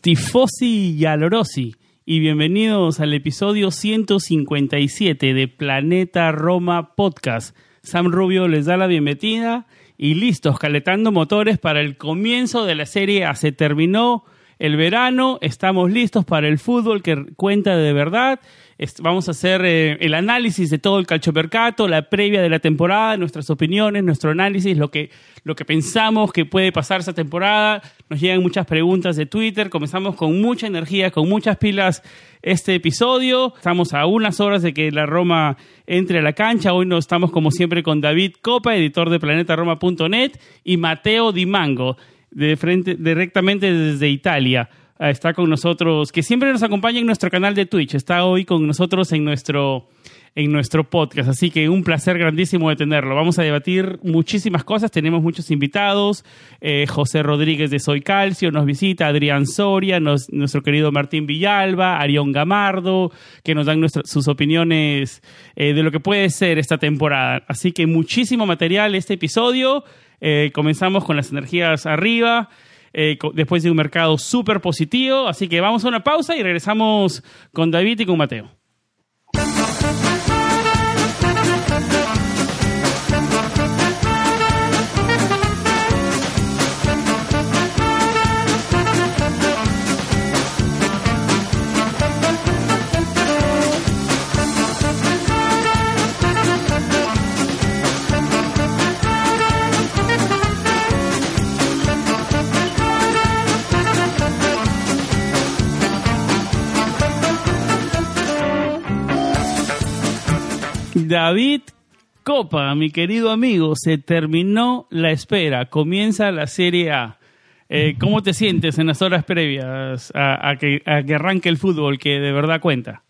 Tifosi y Alorosi, y bienvenidos al episodio 157 de Planeta Roma Podcast. Sam Rubio les da la bienvenida y listos, calentando motores para el comienzo de la serie A. Se terminó el verano, estamos listos para el fútbol que cuenta de verdad. Vamos a hacer eh, el análisis de todo el calchomercato, la previa de la temporada, nuestras opiniones, nuestro análisis, lo que, lo que pensamos que puede pasar esta temporada. Nos llegan muchas preguntas de Twitter. Comenzamos con mucha energía, con muchas pilas este episodio. Estamos a unas horas de que la Roma entre a la cancha. Hoy nos estamos como siempre con David Copa, editor de planetaroma.net, y Mateo Di Mango, de frente, directamente desde Italia. Ah, Está con nosotros, que siempre nos acompaña en nuestro canal de Twitch. Está hoy con nosotros en nuestro, en nuestro podcast. Así que un placer grandísimo de tenerlo. Vamos a debatir muchísimas cosas. Tenemos muchos invitados. Eh, José Rodríguez de Soy Calcio nos visita, Adrián Soria, nos- nuestro querido Martín Villalba, Arión Gamardo, que nos dan nuestra- sus opiniones eh, de lo que puede ser esta temporada. Así que muchísimo material este episodio. Eh, comenzamos con las energías arriba. Eh, después de un mercado súper positivo. Así que vamos a una pausa y regresamos con David y con Mateo. David Copa, mi querido amigo, se terminó la espera, comienza la Serie A. Eh, ¿Cómo te sientes en las horas previas a, que arranque el fútbol que de verdad cuenta?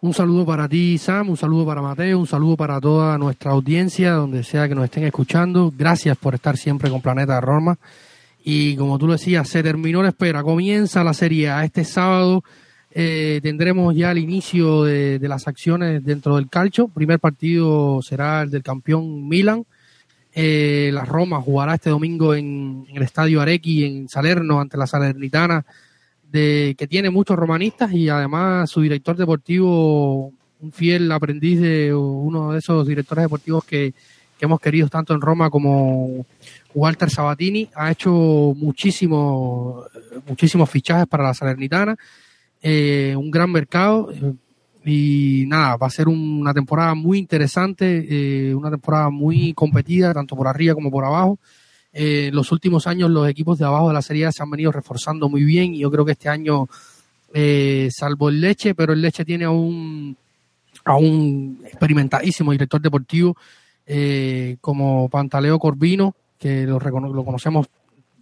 Un saludo para ti, Sam, un saludo para Mateo, un saludo para toda nuestra audiencia, donde sea que nos estén escuchando. Gracias por estar siempre con Planeta Roma. Y como tú lo decías, se terminó la espera. Comienza la Serie A. Este sábado eh, tendremos ya el inicio de, las acciones dentro del calcio. Primer partido será el del campeón Milan. Eh, la Roma jugará este domingo en, en el Estadio Arequi, en Salerno, ante la Salernitana de que tiene muchos romanistas y además su director deportivo, un fiel aprendiz de uno de esos directores deportivos que, que hemos querido tanto en Roma como Walter Sabatini, ha hecho muchísimo, muchísimos fichajes para la Salernitana, eh, un gran mercado eh, y nada, va a ser una temporada muy interesante, eh, una temporada muy competida, tanto por arriba como por abajo. Eh, en los últimos años los equipos de abajo de la Serie se han venido reforzando muy bien y yo creo que este año, eh, salvo el Leche, pero el Leche tiene a un, a un experimentadísimo director deportivo eh, como Pantaleo Corvino, que lo, recono- lo conocemos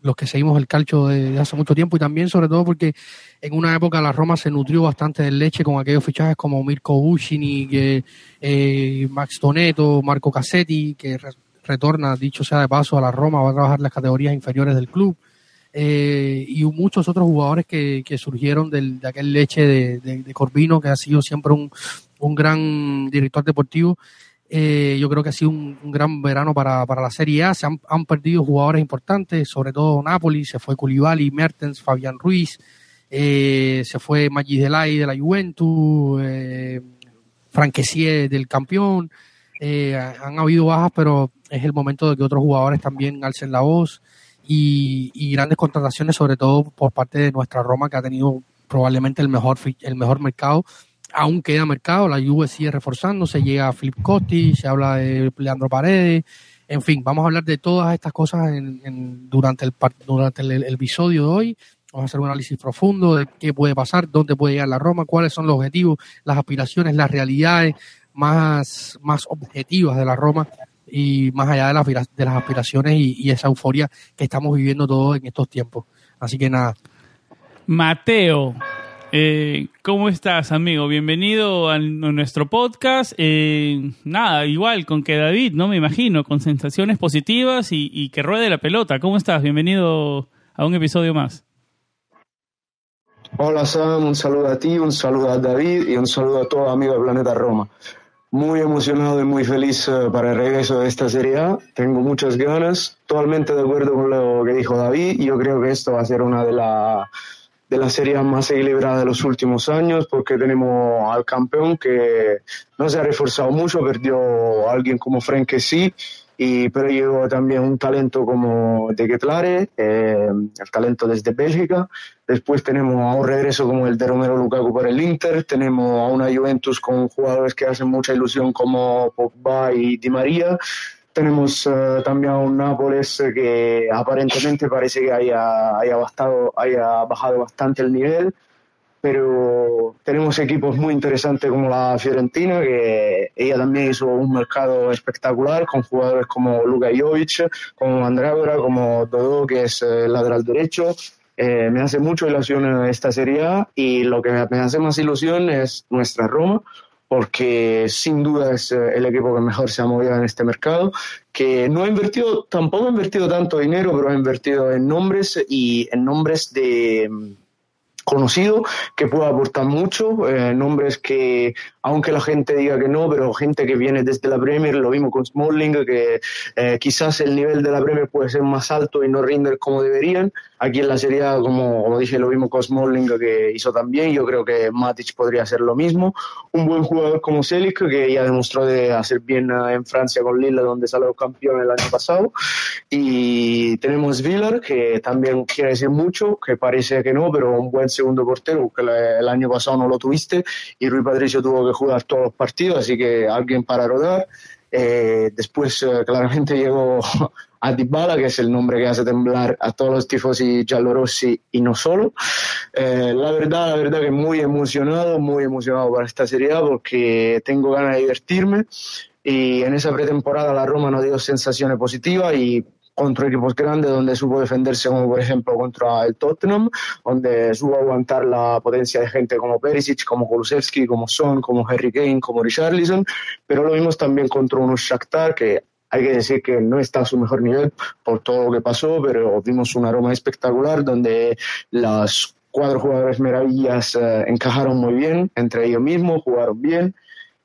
los que seguimos el calcio de, de hace mucho tiempo y también sobre todo porque en una época la Roma se nutrió bastante del leche con aquellos fichajes como Mirko Bucini, que, eh, Max Toneto, Marco Cassetti, que re- retorna, dicho sea de paso, a la Roma, va a trabajar las categorías inferiores del club. Eh, y muchos otros jugadores que, que surgieron del, de aquel leche de, de, de, Corvino, que ha sido siempre un, un gran director deportivo. Eh, yo creo que ha sido un, gran verano para, para, la Serie A. Se han, han, perdido jugadores importantes, sobre todo Napoli, se fue Culibali, Mertens, Fabián Ruiz, eh, se fue Maggi Delay de la Juventus, eh, Franquesier del campeón. Eh, han habido bajas, pero es el momento de que otros jugadores también alcen la voz y, y, grandes contrataciones, sobre todo por parte de nuestra Roma, que ha tenido probablemente el mejor, el mejor mercado. Aún queda mercado, la Juve sigue reforzándose, llega Flip Cotti, se habla de Leandro Paredes, en fin, vamos a hablar de todas estas cosas durante, el, durante el, episodio de hoy. Vamos a hacer un análisis profundo de qué puede pasar, dónde puede llegar la Roma, cuáles son los objetivos, las aspiraciones, las realidades más, más objetivas de la Roma y más allá de las, de las aspiraciones y, esa euforia que estamos viviendo todos en estos tiempos. Así que nada. Mateo, eh, ¿cómo estás, amigo? Bienvenido a nuestro podcast. Eh, nada, igual con que David, ¿no? Me imagino, con sensaciones positivas y, y que ruede la pelota. ¿Cómo estás? Bienvenido a un episodio más. Hola Sam, un saludo a ti, un saludo a David y un saludo a todos amigos de Planeta Roma muy emocionado y muy feliz uh, para el regreso de esta Serie A. Tengo muchas ganas, totalmente de acuerdo con lo que dijo David. Yo creo que esto va a ser una de las de la serie más equilibrada de los últimos años porque tenemos al campeón que no se ha reforzado mucho, perdió a alguien como Frank sí, y, pero llegó también un talento como de Getlare, eh, el talento desde Bélgica. Después tenemos a un regreso como el de Romero Lukaku por el Inter. Tenemos a una Juventus con jugadores que hacen mucha ilusión como Pogba y Di María. Tenemos uh, también un Nápoles que aparentemente parece que haya, haya, bastado, haya bajado bastante el nivel pero tenemos equipos muy interesantes como la Fiorentina, que ella también hizo un mercado espectacular con jugadores como Luka Jovic, como Andrágora, como Dodo, que es el lateral derecho. Eh, me hace mucho ilusión esta Serie A y lo que me hace más ilusión es nuestra Roma, porque sin duda es el equipo que mejor se ha movido en este mercado, que no ha invertido, tampoco ha invertido tanto dinero, pero ha invertido en nombres y en nombres de conocido, que puede aportar mucho, eh, nombres que, aunque la gente diga que no, pero gente que viene desde la Premier, lo vimos con Smalling, que eh, quizás el nivel de la Premier puede ser más alto y no rinder como deberían. Aquí en la Serie A, como, como dije, lo vimos con Smalling, que hizo también, yo creo que Matic podría hacer lo mismo. Un buen jugador como Selic, que ya demostró de hacer bien eh, en Francia con Lille, donde salió campeón el año pasado. Y tenemos Villar, que también quiere decir mucho, que parece que no, pero un buen segundo portero, que el año pasado no lo tuviste, y Rui Patricio tuvo que jugar todos los partidos, así que alguien para rodar. Eh, después eh, claramente llegó a Dybala, que es el nombre que hace temblar a todos los tifosi giallorossi y no solo. Eh, la verdad, la verdad que muy emocionado, muy emocionado para esta serie porque tengo ganas de divertirme y en esa pretemporada la Roma nos dio sensaciones positivas y contra equipos grandes donde supo defenderse como por ejemplo contra el Tottenham, donde supo aguantar la potencia de gente como Perisic, como Kulusevski, como Son, como Harry Kane, como Richarlison, pero lo vimos también contra unos Shakhtar que hay que decir que no está a su mejor nivel por todo lo que pasó, pero vimos un aroma espectacular donde las cuatro jugadores maravillas eh, encajaron muy bien entre ellos mismos, jugaron bien.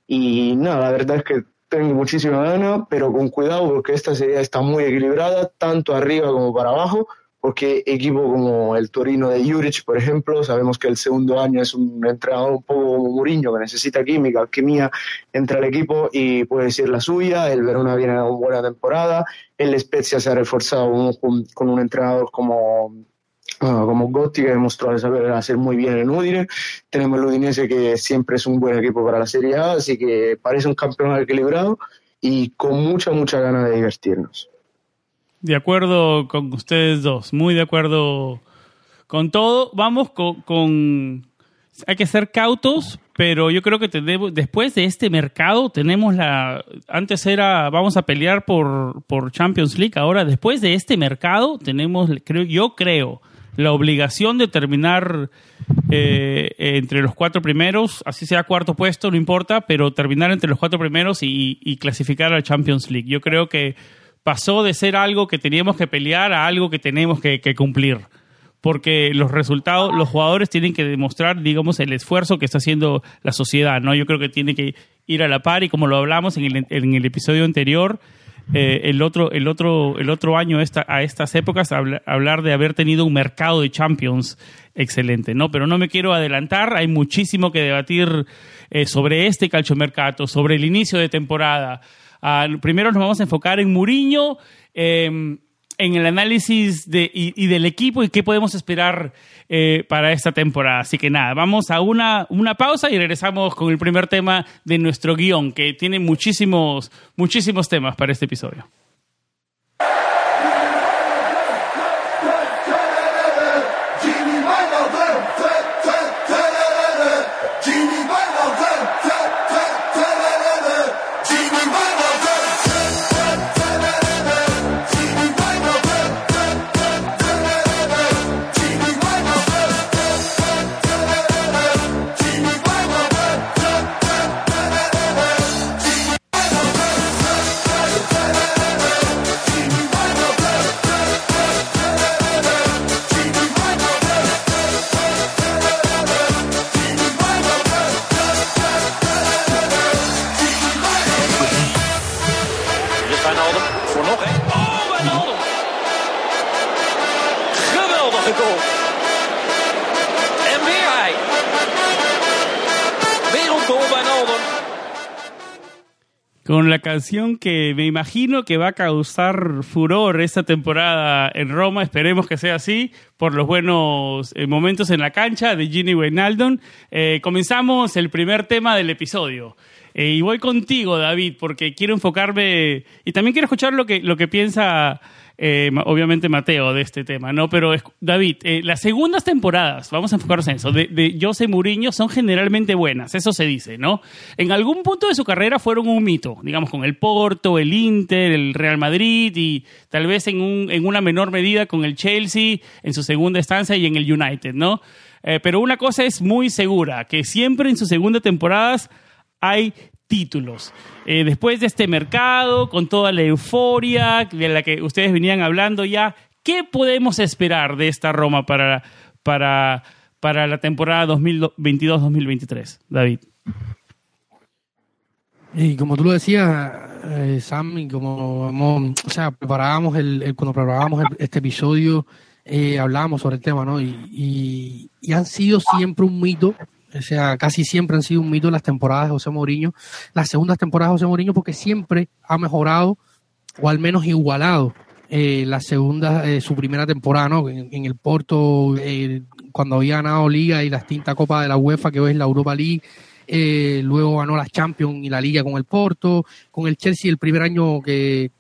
Y nada, la verdad es que tengo muchísima ganas, pero con cuidado porque esta serie está muy equilibrada, tanto arriba como para abajo, porque equipo como el Torino de Juric, por ejemplo, sabemos que el segundo año es un entrenador un poco Mourinho, que necesita química, alquimia entre el equipo y puede decir la suya, el Verona viene a una buena temporada, el Spezia se ha reforzado con un entrenador como Uh, como Gotti, que demostró saber hacer muy bien en Udine. Tenemos el Udinese, que siempre es un buen equipo para la Serie A, así que parece un campeonato equilibrado y con mucha, mucha ganas de divertirnos. De acuerdo con ustedes dos, muy de acuerdo con todo. Vamos con... Hay que ser cautos, pero yo creo que después de este mercado tenemos la... Antes era, vamos a pelear por, por Champions League, ahora después de este mercado tenemos, creo, yo creo, la obligación de terminar eh, entre los cuatro primeros, así sea cuarto puesto, no importa, pero terminar entre los cuatro primeros y, clasificar a la Champions League. Yo creo que pasó de ser algo que teníamos que pelear a algo que tenemos que, cumplir. Porque los resultados, los jugadores tienen que demostrar, digamos, el esfuerzo que está haciendo la sociedad, ¿no? Yo creo que tiene que ir a la par y como lo hablamos en el, en el episodio anterior, eh, el, otro, el, otro, el otro año esta, a estas épocas hablar de haber tenido un mercado de champions excelente, ¿no? Pero no me quiero adelantar, hay muchísimo que debatir eh, sobre este calchomercato, sobre el inicio de temporada. Ah, primero nos vamos a enfocar en Muriño, em, en el análisis de, y, del equipo y qué podemos esperar eh, para esta temporada. Así que nada, vamos a una, una pausa y regresamos con el primer tema de nuestro guion, que tiene muchísimos, muchísimos temas para este episodio. La canción que me imagino que va a causar furor esta temporada en Roma. Esperemos que sea así por los buenos eh, momentos en la cancha de Ginny Wijnaldum. Eh, comenzamos el primer tema del episodio. Eh, y voy contigo, David, porque quiero enfocarme y también quiero escuchar lo que, lo que piensa eh, obviamente Mateo de este tema, ¿no? Pero David, eh, las segundas temporadas, vamos a enfocarnos en eso, de, de José Mourinho son generalmente buenas, eso se dice, ¿no? En algún punto de su carrera fueron un mito, digamos, con el Porto, el Inter, el Real Madrid y tal vez en, un, en una menor medida con el Chelsea en su segunda estancia y en el United, ¿no? Eh, pero una cosa es muy segura, que siempre en sus segundas temporadas hay títulos. Eh, después de este mercado, con toda la euforia de la que ustedes venían hablando ya, ¿qué podemos esperar de esta Roma para, para, para la temporada 2022-2023, David? Y como tú lo decías, eh, y como o sea, preparábamos el, cuando preparábamos este episodio, eh, hablábamos sobre el tema, ¿no? y, han sido siempre un mito o sea, casi siempre han sido un mito las temporadas de José Mourinho, las segundas temporadas de José Mourinho, porque siempre ha mejorado o al menos igualado eh, la segunda, eh, su primera temporada, ¿no? En, el Porto, eh, cuando había ganado Liga y la extinta Copa de la UEFA, que hoy es la Europa League, luego ganó la Champions y la Liga con el Porto, con el Chelsea el primer año que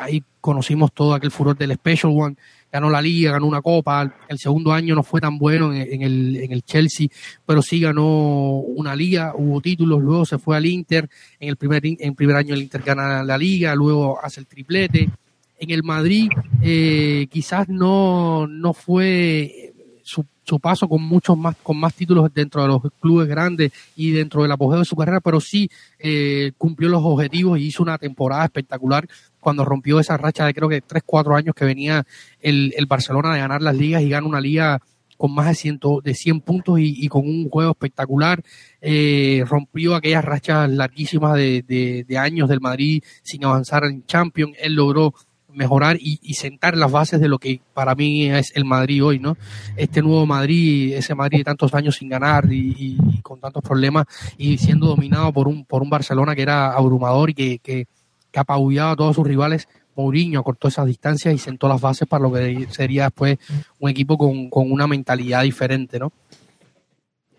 ahí conocimos todo aquel furor del Special One, ganó la liga, ganó una copa, el segundo año no fue tan bueno en, el, en el Chelsea, pero sí ganó una liga, hubo títulos, luego se fue al Inter, en el primer, en primer año el Inter gana la liga, luego hace el triplete, en el Madrid eh, quizás no, no fue su, su, paso con muchos más, con más títulos dentro de los clubes grandes y dentro del apogeo de su carrera, pero sí eh, cumplió los objetivos y hizo una temporada espectacular cuando rompió esa racha de creo que 3, 4 años que venía el, el Barcelona de ganar las ligas y gana una liga con más de, ciento, de 100 puntos y, con un juego espectacular. Eh, rompió aquellas rachas larguísimas de, de, años del Madrid sin avanzar en Champions. Él logró mejorar y, y, sentar las bases de lo que para mí es el Madrid hoy, ¿no? Este nuevo Madrid, ese Madrid de tantos años sin ganar y, con tantos problemas y siendo dominado por un, por un Barcelona que era abrumador y que que apabullaba a todos sus rivales. Mourinho cortó esas distancias y sentó las bases para lo que sería después un equipo con, una mentalidad diferente, ¿no?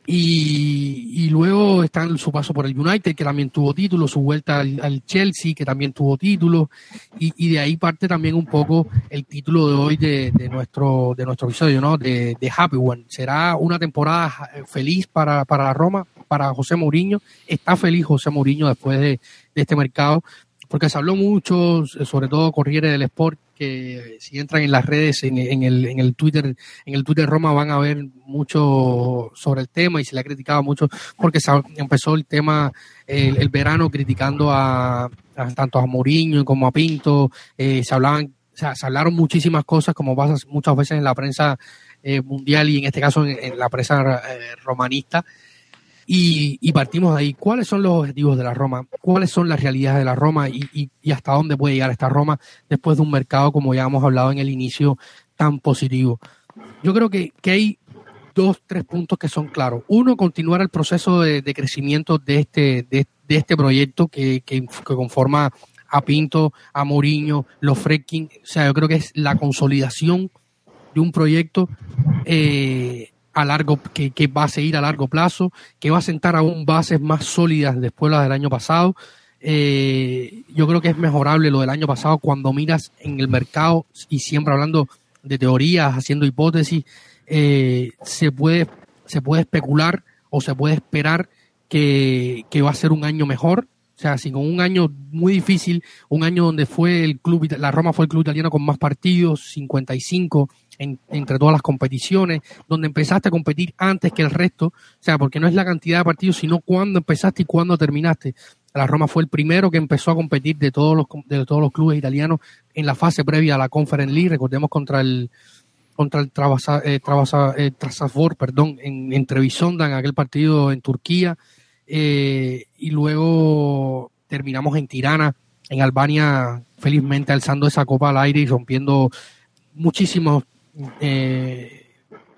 Y, luego está su paso por el United, que también tuvo título, su vuelta al, Chelsea, que también tuvo título, y, de ahí parte también un poco el título de hoy de, nuestro, de nuestro episodio, ¿no? De, Happy One. ¿Será una temporada feliz para, para Roma, para José Mourinho? ¿Está feliz José Mourinho después de, de este mercado? Porque se habló mucho, sobre todo Corriere del Sport, que si entran en las redes, en, el, en el Twitter, en el Twitter Roma van a ver mucho sobre el tema y se le ha criticado mucho porque se empezó el tema el, verano criticando a, tanto a Mourinho como a Pinto, eh, se hablaban, se hablaron muchísimas cosas como pasa muchas veces en la prensa eh, mundial y en este caso en, la prensa eh, romanista y, partimos de ahí. ¿Cuáles son los objetivos de la Roma? ¿Cuáles son las realidades de la Roma y, hasta dónde puede llegar esta Roma después de un mercado, como ya hemos hablado en el inicio, tan positivo? Yo creo que, hay dos, tres puntos que son claros. Uno, continuar el proceso de, crecimiento de este, de, este proyecto que, que, conforma a Pinto, a Mourinho, los Fredkin. O sea, yo creo que es la consolidación de un proyecto eh, a largo, que, va a seguir a largo plazo, que va a sentar aún bases más sólidas después de las del año pasado. Eh, yo creo que es mejorable lo del año pasado cuando miras en el mercado y siempre hablando de teorías, haciendo hipótesis, eh, se, puede, se puede especular o se puede esperar que, que va a ser un año mejor. O sea, si con un año muy difícil, un año donde fue el club, la Roma fue el club italiano con más partidos, 55, entre todas las competiciones, donde empezaste a competir antes que el resto, o sea, porque no es la cantidad de partidos, sino cuándo empezaste y cuándo terminaste. La Roma fue el primero que empezó a competir de todos los de todos los clubes italianos en la fase previa a la Conference League, recordemos contra el contra el Travasa, eh, eh perdón, en, en en aquel partido en Turquía, eh, y luego terminamos en Tirana, en Albania, felizmente alzando esa copa al aire y rompiendo muchísimos eh,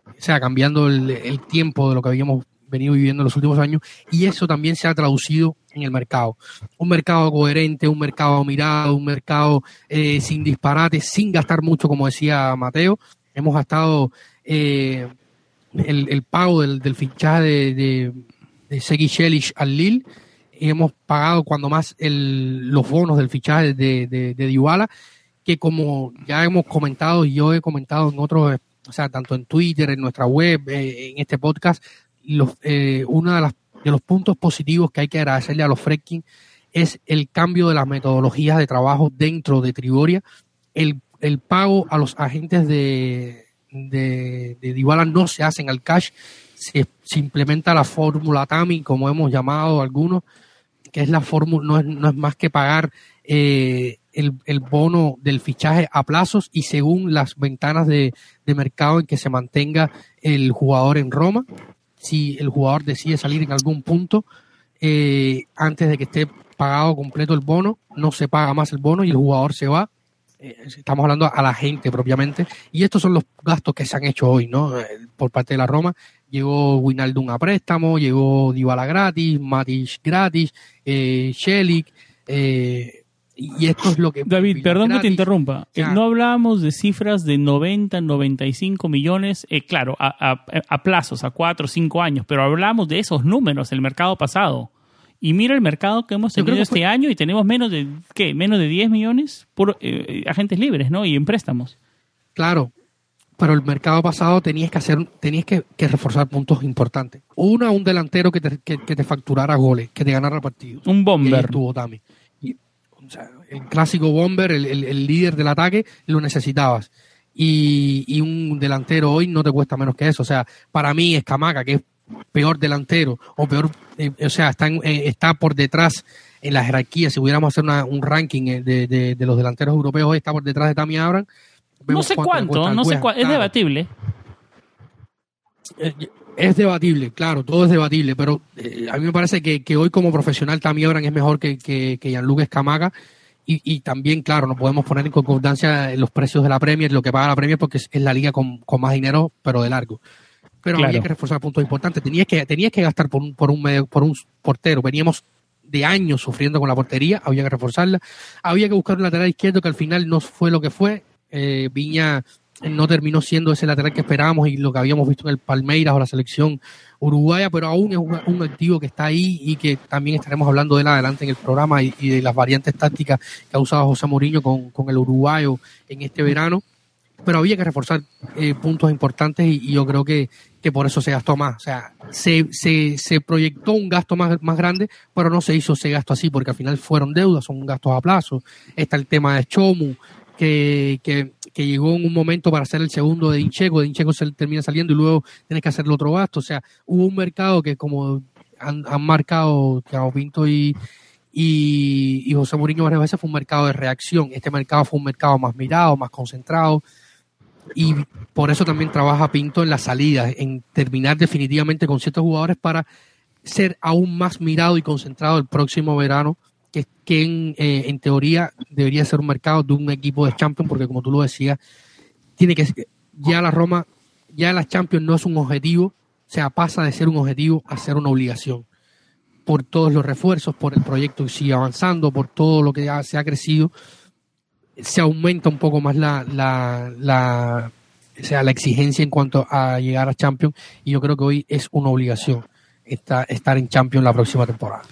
o sea, cambiando el, tiempo de lo que habíamos venido viviendo en los últimos años y eso también se ha traducido en el mercado. Un mercado coherente, un mercado mirado, un mercado eh, sin disparates, sin gastar mucho, como decía Mateo. Hemos gastado eh, el, pago del, fichaje de, de, de Segi al Lille y hemos pagado cuando más el, los bonos del fichaje de, de, de que como ya hemos comentado y yo he comentado en otros, o sea, tanto en Twitter, en nuestra web, eh, en este podcast, los, eh, uno de, las, de los puntos positivos que hay que agradecerle a los Fredkin es el cambio de las metodologías de trabajo dentro de Triboria, el, el pago a los agentes de, de, de no se hacen al cash, se, implementa la fórmula TAMI, como hemos llamado algunos, que es la fórmula, no es, no es más que pagar eh, el, bono del fichaje a plazos y según las ventanas de, mercado en que se mantenga el jugador en Roma. Si el jugador decide salir en algún punto eh, antes de que esté pagado completo el bono, no se paga más el bono y el jugador se va. Eh, estamos hablando a la gente propiamente. Y estos son los gastos que se han hecho hoy, ¿no? Eh, por parte de la Roma. Llegó Winaldum a préstamo, llegó Dybala gratis, Matic gratis, eh, Shelik, eh, y esto es lo que... David, perdón que te interrumpa. Eh, no hablábamos de cifras de 90, 95 millones, eh, claro, a, a, plazos, a 4 o 5 años, pero hablamos de esos números el mercado pasado. Y mira el mercado que hemos tenido este año y tenemos menos de, ¿qué? Menos de 10 millones por eh, agentes libres, ¿no? Y en préstamos. Claro, pero el mercado pasado tenías que hacer, tenías que, reforzar puntos importantes. Uno, un delantero que te, que, te facturara goles, que te ganara partidos. Un bomber. El clásico bomber, el, líder del ataque, lo necesitabas. Y, un delantero hoy no te cuesta menos que eso. O sea, para mí Escamaca, que es peor delantero, o peor, eh, o sea, está, eh, está por detrás en la jerarquía. Si pudiéramos hacer un ranking eh, de, de, los delanteros europeos, hoy está por detrás de Tammy Abraham. No sé cuánto, no sé cuánto, es debatible. Es debatible, claro, todo es debatible, pero a mí me parece que, que, hoy como profesional Tammy Abraham es mejor que, que, que Gianluca Escamaca y, y, también, claro, no podemos poner en concordancia los precios de la Premier, lo que paga la Premier, porque es, la liga con, con, más dinero, pero de largo. Pero había que reforzar puntos importantes. Tenías que, tenías que gastar por un, por un medio, por un portero. Veníamos de años sufriendo con la portería, había que reforzarla. Había que buscar un lateral izquierdo que al final no fue lo que fue. Eh, Viña no terminó siendo ese lateral que esperábamos y lo que habíamos visto en el Palmeiras o la selección uruguaya, pero aún es un, activo que está ahí y que también estaremos hablando de él adelante en el programa y, de las variantes tácticas que ha usado José Mourinho con, el uruguayo en este verano. Pero había que reforzar eh, puntos importantes y, yo creo que, que por eso se gastó más. O sea, se, se, se proyectó un gasto más, más grande, pero no se hizo ese gasto así, porque al final fueron deudas, son gastos a plazo. Está el tema de Chomu, que, que, que llegó en un momento para hacer el segundo de Incheco, de Incheco se termina saliendo y luego tienes que hacer el otro gasto. O sea, hubo un mercado que como han, han marcado Thiago Pinto y, y, y José Mourinho varias veces fue un mercado de reacción. Este mercado fue un mercado más mirado, más concentrado y por eso también trabaja Pinto en la salida, en terminar definitivamente con ciertos jugadores para ser aún más mirado y concentrado el próximo verano, que, eh, en teoría debería ser un mercado de un equipo de Champions, porque como tú lo decías, tiene que ya la Roma, ya la Champions no es un objetivo, o sea, pasa de ser un objetivo a ser una obligación por todos los refuerzos, por el proyecto que sigue avanzando, por todo lo que ya se ha crecido se aumenta un poco más la, la, sea, la exigencia en cuanto a llegar a Champions y yo creo que hoy es una obligación estar, estar en Champions la próxima temporada.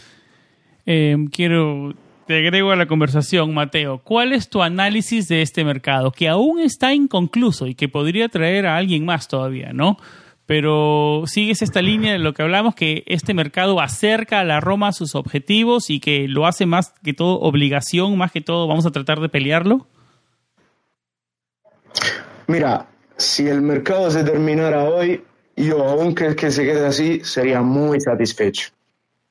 Eh, quiero, te agrego a la conversación, Mateo. ¿Cuál es tu análisis de este mercado que aún está inconcluso y que podría traer a alguien más todavía, ¿no? pero sigues esta línea de lo que hablamos, que este mercado acerca a la Roma a sus objetivos y que lo hace más que todo obligación, más que todo vamos a tratar de pelearlo? Mira, si el mercado se terminara hoy, yo, aunque que se quede así, sería muy satisfecho,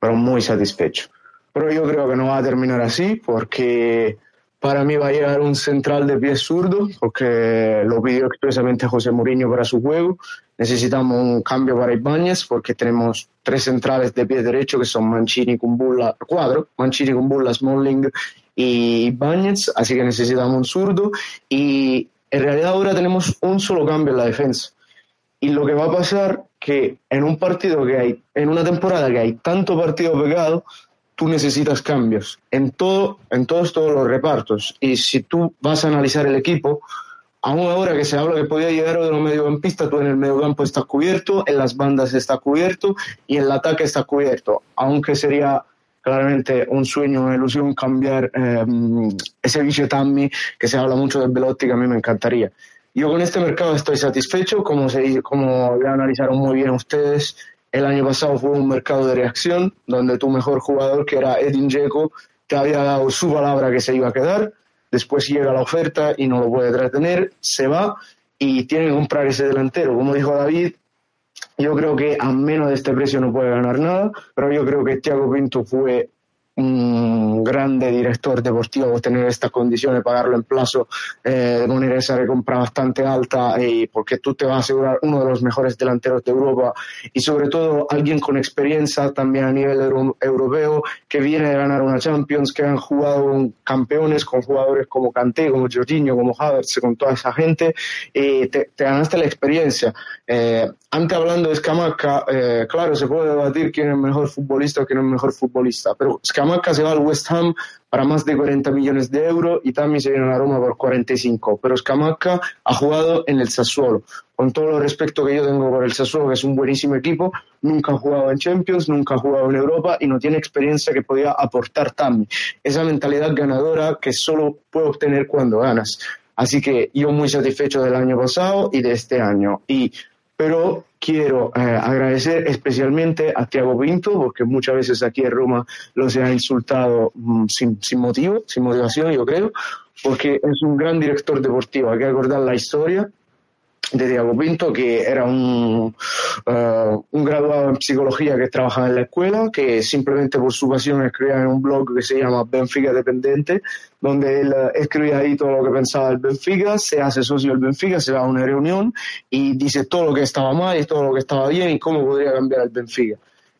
pero muy satisfecho. Pero yo creo que no va a terminar así porque para mí va a llegar un central de pie zurdo, porque lo pidió expresamente José Mourinho para su juego. Necesitamos un cambio para Ibáñez, porque tenemos tres centrales de pie derecho que son Mancini, Kumbulla, cuadro, Mancini, Kumbulla, Smalling y Ibáñez, así que necesitamos un zurdo. Y en realidad ahora tenemos un solo cambio en la defensa. Y lo que va a pasar que en un partido que hay, en una temporada que hay tanto partido pegado, tú necesitas cambios en, todo, en todos, todos los repartos. Y si tú vas a analizar el equipo, aún ahora que se habla que podía llegar de los mediocampistas, tú en el mediocampo estás cubierto, en las bandas está cubierto y en el ataque está cubierto, aunque sería claramente un sueño, una ilusión cambiar eh, ese vicio Tammy, que se habla mucho del Belotti, que a mí me encantaría. Yo con este mercado estoy satisfecho, como, se, como ya analizaron muy bien ustedes, el año pasado fue un mercado de reacción donde tu mejor jugador, que era Edin Dzeko, te había dado su palabra que se iba a quedar. Después llega la oferta y no lo puede retener, se va y tiene que comprar ese delantero. Como dijo David, yo creo que a menos de este precio no puede ganar nada, pero yo creo que Thiago Pinto fue un grande director deportivo tener estas condiciones, pagarlo en plazo, eh, poner esa recompra bastante alta, porque tú te vas a asegurar uno de los mejores delanteros de Europa y sobre todo alguien con experiencia también a nivel europeo que viene de ganar una Champions, que han jugado campeones, con jugadores como Kanté, como Jorginho, como Havertz, con toda esa gente, y te, ganaste la experiencia. Eh, antes hablando de Scamacca, eh, claro, se puede debatir quién es el mejor futbolista o quién es el mejor futbolista, pero Scamacca se va al West Ham para más de 40 millones de euros y también se viene a la Roma por 45. Pero Scamacca ha jugado en el Sassuolo. Con todo lo respeto que yo tengo por el Sassuolo, que es un buenísimo equipo, nunca ha jugado en Champions, nunca ha jugado en Europa y no tiene experiencia que podía aportar Tammy. Esa mentalidad ganadora que solo puede obtener cuando ganas. Así que yo muy satisfecho del año pasado y de este año. Y pero quiero eh, agradecer especialmente a Tiago Pinto, porque muchas veces aquí en Roma lo se ha insultado mm, sin, sin, motivo, sin motivación, yo creo, porque es un gran director deportivo. Hay que acordar la historia de Diego Pinto, que era un, uh, un graduado en psicología que trabajaba en la escuela, que simplemente por su pasión escribía en un blog que se llama Benfica Dependiente, donde él uh, escribía ahí todo lo que pensaba del Benfica, se hace socio del Benfica, se va a una reunión y dice todo lo que estaba mal y todo lo que estaba bien y cómo podría cambiar el Benfica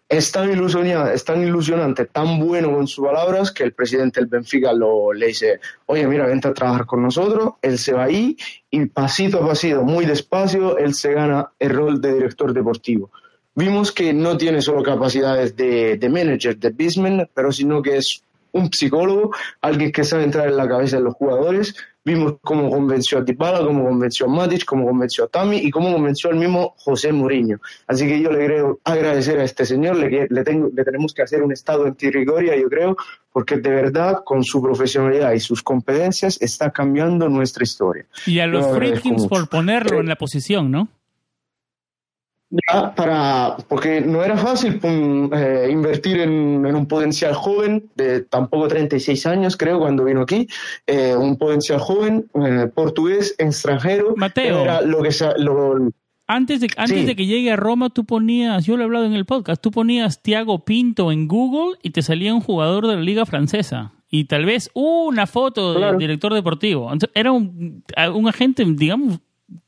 es tan, es tan ilusionante, tan bueno con sus palabras que el presidente del Benfica lo, le dice, oye, mira, vente a trabajar con nosotros, él se va ahí y pasito a pasito, muy despacio, él se gana el rol de director deportivo. Vimos que no tiene solo capacidades de, de manager, de businessman, pero sino que es un psicólogo, alguien que sabe entrar en la cabeza de los jugadores. Vimos cómo convenció a Dybala, cómo convenció a Matic, cómo convenció a Tami y cómo convenció al mismo José Mourinho. Así que yo le quiero agradecer a este señor, le, le, tengo, le tenemos que hacer un estado en Tirrigoria, yo creo, porque de verdad con su profesionalidad y sus competencias está cambiando nuestra historia. Y a los Friedkins por ponerlo en la posición, ¿no? Ya para, porque no era fácil eh, invertir en, un potencial joven de tampoco 36 años, creo, cuando vino aquí, eh, un potencial joven eh, portugués, extranjero. Mateo. Era lo que lo, antes de, antes de que llegue a Roma, tú ponías, yo lo he hablado en el podcast, tú ponías Tiago Pinto en Google y te salía un jugador de la Liga Francesa. Y tal vez una foto del director deportivo. Era un, un agente, digamos,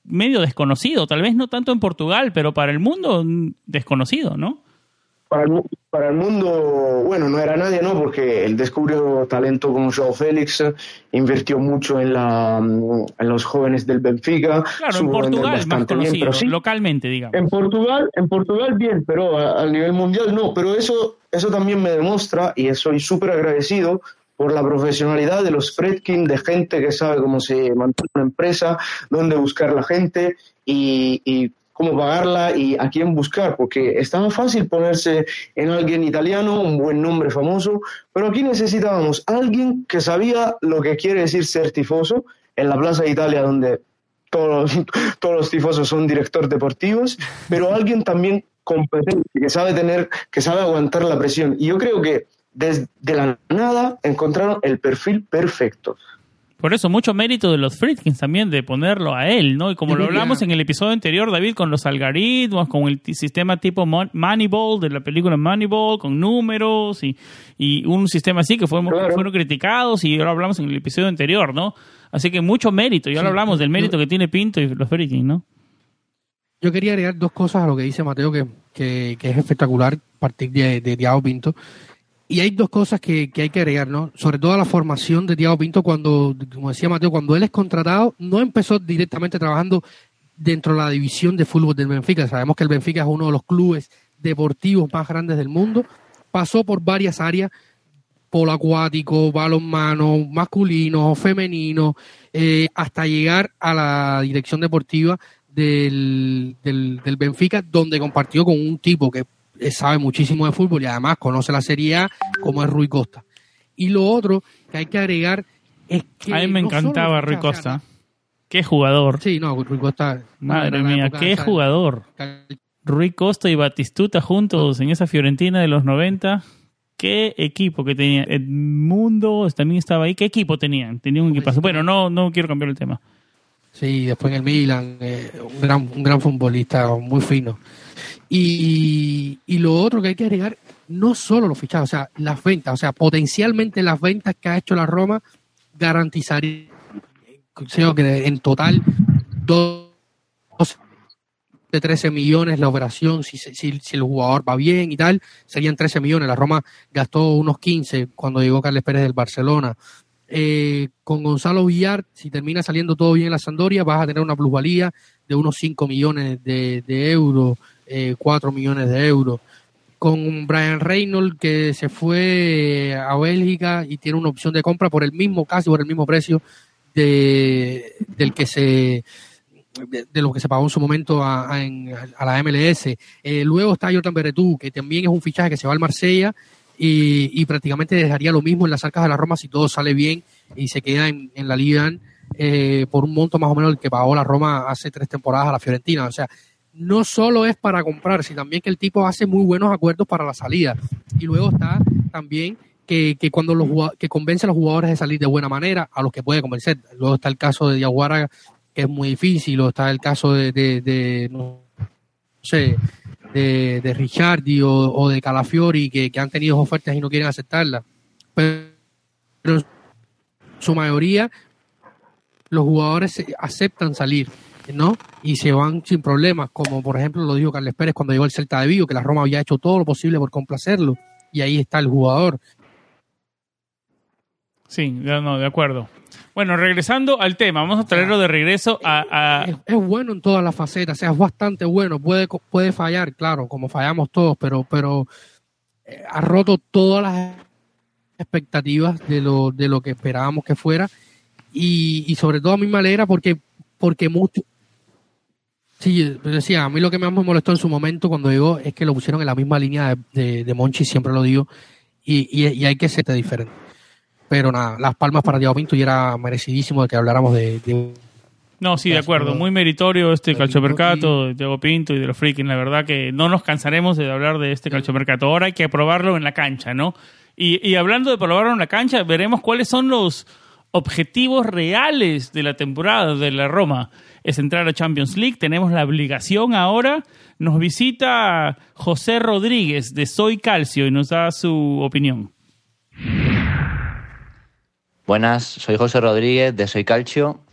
medio desconocido, tal vez no tanto en Portugal, pero para el mundo desconocido, ¿no? Para el, para el mundo, bueno, no era nadie, ¿no? Porque él descubrió talento como Joao Félix, invirtió mucho en, la, en los jóvenes del Benfica. Claro, en Portugal más conocido, localmente, digamos. En Portugal, en Portugal bien, pero a, a, nivel mundial no. Pero eso, eso también me demuestra, y soy súper agradecido por la profesionalidad de los Fredkin, de gente que sabe cómo se mantiene una empresa, dónde buscar la gente y, cómo pagarla y a quién buscar, porque es tan fácil ponerse en alguien italiano, un buen nombre famoso, pero aquí necesitábamos alguien que sabía lo que quiere decir ser tifoso en la Plaza de Italia, donde todos, todos los tifosos son directores deportivos, pero alguien también competente, que sabe tener, que sabe aguantar la presión. Y yo creo que desde la nada encontraron el perfil perfecto. Por eso, mucho mérito de los Friedkins también, de ponerlo a él, ¿no? Y como lo hablamos en el episodio anterior, David, con los algoritmos, con el sistema tipo Moneyball, de la película Moneyball, con números y, y un sistema así que fueron, fueron criticados y ahora hablamos en el episodio anterior, ¿no? Así que mucho mérito, y ahora hablamos del mérito que tiene Pinto y los Friedkins, ¿no? Yo quería agregar dos cosas a lo que dice Mateo, que, que, es espectacular partir de, de Pinto y hay dos cosas que, hay que agregar, ¿no? Sobre todo la formación de Tiago Pinto cuando, como decía Mateo, cuando él es contratado, no empezó directamente trabajando dentro de la división de fútbol del Benfica. Sabemos que el Benfica es uno de los clubes deportivos más grandes del mundo. Pasó por varias áreas, polo acuático, balonmano, masculino, femenino, eh, hasta llegar a la dirección deportiva del, del, del Benfica, donde compartió con un tipo que eh, sabe muchísimo de fútbol y además conoce la Serie A como es Rui Costa. Y lo otro que hay que agregar es que... A mí me encantaba Rui Costa. qué jugador. Sí, no, Rui Costa... Madre mía, qué jugador. Rui Costa y Batistuta juntos en esa Fiorentina de los 90. Qué equipo que tenía. El mundo también estaba ahí. ¿Qué equipo tenían? Tenía un equipazo. Bueno, no, no quiero cambiar el tema. Sí, después en el Milan, eh, un, gran, un gran futbolista, muy fino. Y, lo otro que hay que agregar, no solo los fichados, o sea, las ventas, o sea, potencialmente las ventas que ha hecho la Roma garantizarían que en total dos de 13 millones la operación, si, si, el jugador va bien y tal, serían 13 millones. La Roma gastó unos 15 cuando llegó Carles Pérez del Barcelona. Eh, con Gonzalo Villar, si termina saliendo todo bien en la Sandoria, vas a tener una plusvalía de unos 5 millones de, de euros eh, 4 millones de euros. Con Brian Reynolds, que se fue a Bélgica y tiene una opción de compra por el mismo, casi por el mismo precio de, del que se de, lo que se pagó en su momento a, la MLS. Eh, luego está Jordan Beretú, que también es un fichaje que se va al Marsella y, prácticamente dejaría lo mismo en las arcas de la Roma si todo sale bien y se queda en, la Liga eh, por un monto más o menos el que pagó la Roma hace tres temporadas a la Fiorentina. O sea, no solo es para comprar, sino también que el tipo hace muy buenos acuerdos para la salida. Y luego está también que, cuando los que convence a los jugadores de salir de buena manera, a los que puede convencer. Luego está el caso de Diaguara, que es muy difícil, luego está el caso de, de, no sé, de, de Ricciardi o, de Calafiori, que, que han tenido ofertas y no quieren aceptarlas. Pero en su mayoría, los jugadores aceptan salir ¿no? Y se van sin problemas, como por ejemplo lo dijo Carles Pérez cuando llegó al Celta de Vigo, que la Roma había hecho todo lo posible por complacerlo, y ahí está el jugador. Sí, no, de acuerdo. Bueno, regresando al tema, vamos a traerlo de regreso a... Es, bueno en todas las facetas, o sea, es bastante bueno, puede, puede fallar, claro, como fallamos todos, pero, pero eh, ha roto todas las expectativas de lo, de lo que esperábamos que fuera y, y sobre todo a mí me alegra porque, porque mucho, Sí, decía, a mí lo que más me molestó en su momento cuando llegó es que lo pusieron en la misma línea de, de, Monchi, siempre lo digo, y, y, hay que ser diferente. Pero nada, las palmas para Diego Pinto y era merecidísimo de que habláramos de, No, sí, de acuerdo. Muy meritorio este calchomercato de Diego Pinto y de los Freaking. La verdad que no nos cansaremos de hablar de este calchomercato. Ahora hay que probarlo en la cancha, ¿no? Y, y hablando de probarlo en la cancha, veremos cuáles son los objetivos reales de la temporada de la Roma. Es entrar a Champions League. Tenemos la obligación ahora. Nos visita José Rodríguez de Soy Calcio y nos da su opinión. Buenas, soy José Rodríguez de Soy Calcio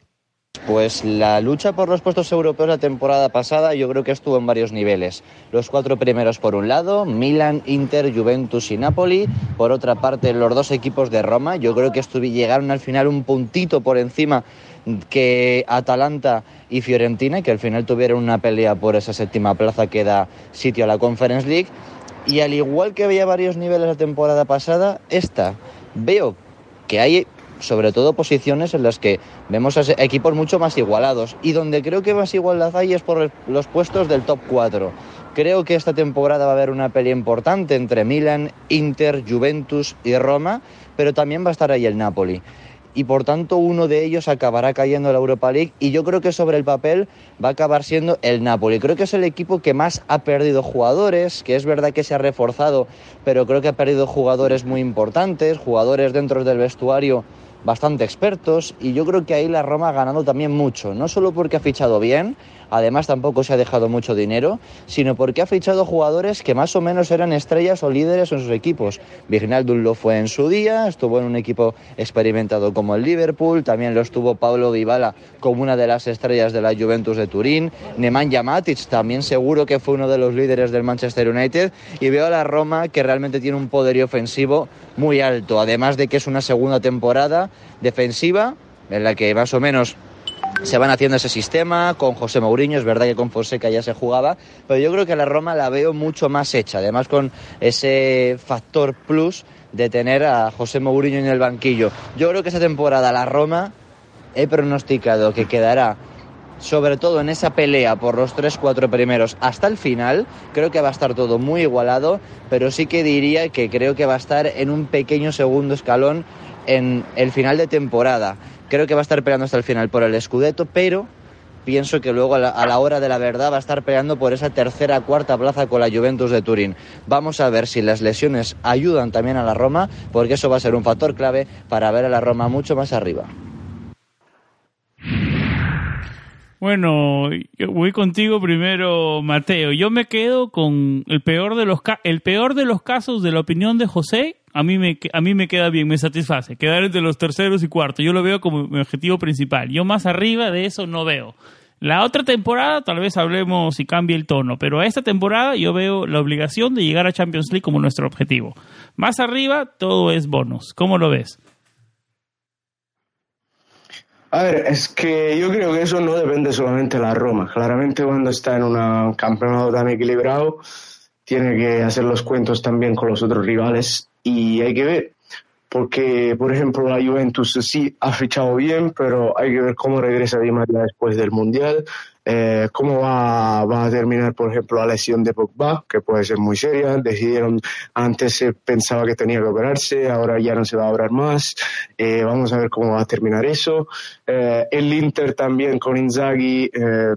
pues la lucha por los puestos europeos la temporada pasada yo creo que estuvo en varios niveles. Los cuatro primeros por un lado, Milan, Inter, Juventus y Napoli. Por otra parte, los dos equipos de Roma. Yo creo que llegaron al final un puntito por encima que Atalanta y Fiorentina, que al final tuvieron una pelea por esa séptima plaza que da sitio a la Conference League. Y al igual que había varios niveles la temporada pasada, esta veo que hay sobre todo posiciones en las que vemos equipos mucho más igualados y donde creo que más igualdad hay es por los puestos del top 4. Creo que esta temporada va a haber una pelea importante entre Milan, Inter, Juventus y Roma, pero también va a estar ahí el Napoli y por tanto uno de ellos acabará cayendo en la Europa League y yo creo que sobre el papel va a acabar siendo el Napoli. Creo que es el equipo que más ha perdido jugadores, que es verdad que se ha reforzado, pero creo que ha perdido jugadores muy importantes, jugadores dentro del vestuario bastante expertos y yo creo que ahí la Roma ha ganado también mucho, no solo porque ha fichado bien, además tampoco se ha dejado mucho dinero, sino porque ha fichado jugadores que más o menos eran estrellas o líderes en sus equipos. Vignaldum lo fue en su día, estuvo en un equipo experimentado como el Liverpool, también lo estuvo Pablo Dybala como una de las estrellas de la Juventus de Turín, Nemanja Matic también seguro que fue uno de los líderes del Manchester United y veo a la Roma que realmente tiene un poderío ofensivo muy alto, además de que es una segunda temporada defensiva en la que más o menos se van haciendo ese sistema con José Mourinho, es verdad que con Fonseca ya se jugaba, pero yo creo que la Roma la veo mucho más hecha, además con ese factor plus de tener a José Mourinho en el banquillo. Yo creo que esta temporada la Roma he pronosticado que quedará sobre todo en esa pelea por los 3-4 primeros hasta el final. Creo que va a estar todo muy igualado, pero sí que diría que creo que va a estar en un pequeño segundo escalón en el final de temporada. Creo que va a estar peleando hasta el final por el Scudetto, pero pienso que luego a la, hora de la verdad va a estar peleando por esa tercera cuarta plaza con la Juventus de Turín. Vamos a ver si las lesiones ayudan también a la Roma, porque eso va a ser un factor clave para ver a la Roma mucho más arriba. Bueno, voy contigo primero, Mateo. Yo me quedo con el peor de los el peor de los casos de la opinión de José. A mí me a mí me queda bien, me satisface. Quedar entre los terceros y cuartos. Yo lo veo como mi objetivo principal. Yo más arriba de eso no veo. La otra temporada tal vez hablemos y cambie el tono, pero a esta temporada yo veo la obligación de llegar a Champions League como nuestro objetivo. Más arriba todo es bonus. ¿Cómo lo ves? A ver, es que yo creo que eso no depende solamente de la Roma. Claramente cuando está en un campeonato tan equilibrado, tiene que hacer los cuentos también con los otros rivales y hay que ver, porque por ejemplo la Juventus sí ha fichado bien, pero hay que ver cómo regresa Di María después del Mundial eh, cómo va, va, a terminar, por ejemplo, la lesión de Pogba, que puede ser muy seria. Decidieron, antes se pensaba que tenía que operarse, ahora ya no se va a operar más. Eh, vamos a ver cómo va a terminar eso. Eh, el Inter también con Inzaghi. Eh,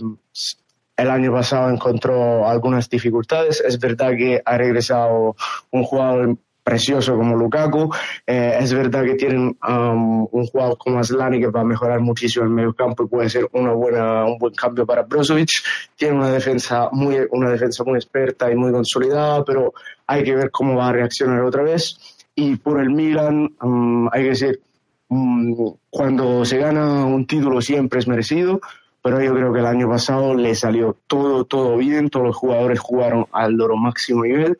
el año pasado encontró algunas dificultades. Es verdad que ha regresado un jugador precioso como Lukaku. Eh, es verdad que tienen um, un jugador como Aslani que va a mejorar muchísimo el medio campo y puede ser una buena, un buen cambio para Brozovic. Tiene una defensa muy, una defensa muy experta y muy consolidada, pero hay que ver cómo va a reaccionar otra vez. Y por el Milan, um, hay que decir, um, cuando se gana un título siempre es merecido, pero yo creo que el año pasado le salió todo, todo bien, todos los jugadores jugaron al loro máximo nivel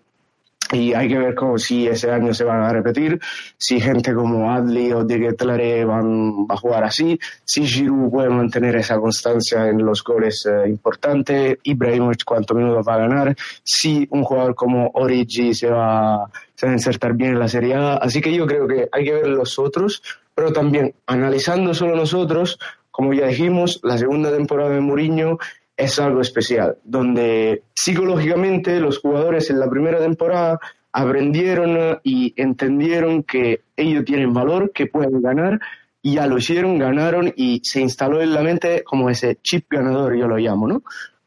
y hay que ver cómo si ese año se van a repetir, si gente como Adli o De Getlare van, va a jugar así, si Giroud puede mantener esa constancia en los goles eh, importantes, Ibrahimovic cuánto minutos va a ganar, si un jugador como Origi se va, se va a insertar bien en la Serie A. Así que yo creo que hay que ver los otros, pero también analizando solo nosotros, como ya dijimos, la segunda temporada de Mourinho es algo especial, donde psicológicamente los jugadores en la primera temporada aprendieron y entendieron que ellos tienen valor, que pueden ganar, y ya lo hicieron, ganaron y se instaló en la mente como ese chip ganador, yo lo llamo, ¿no?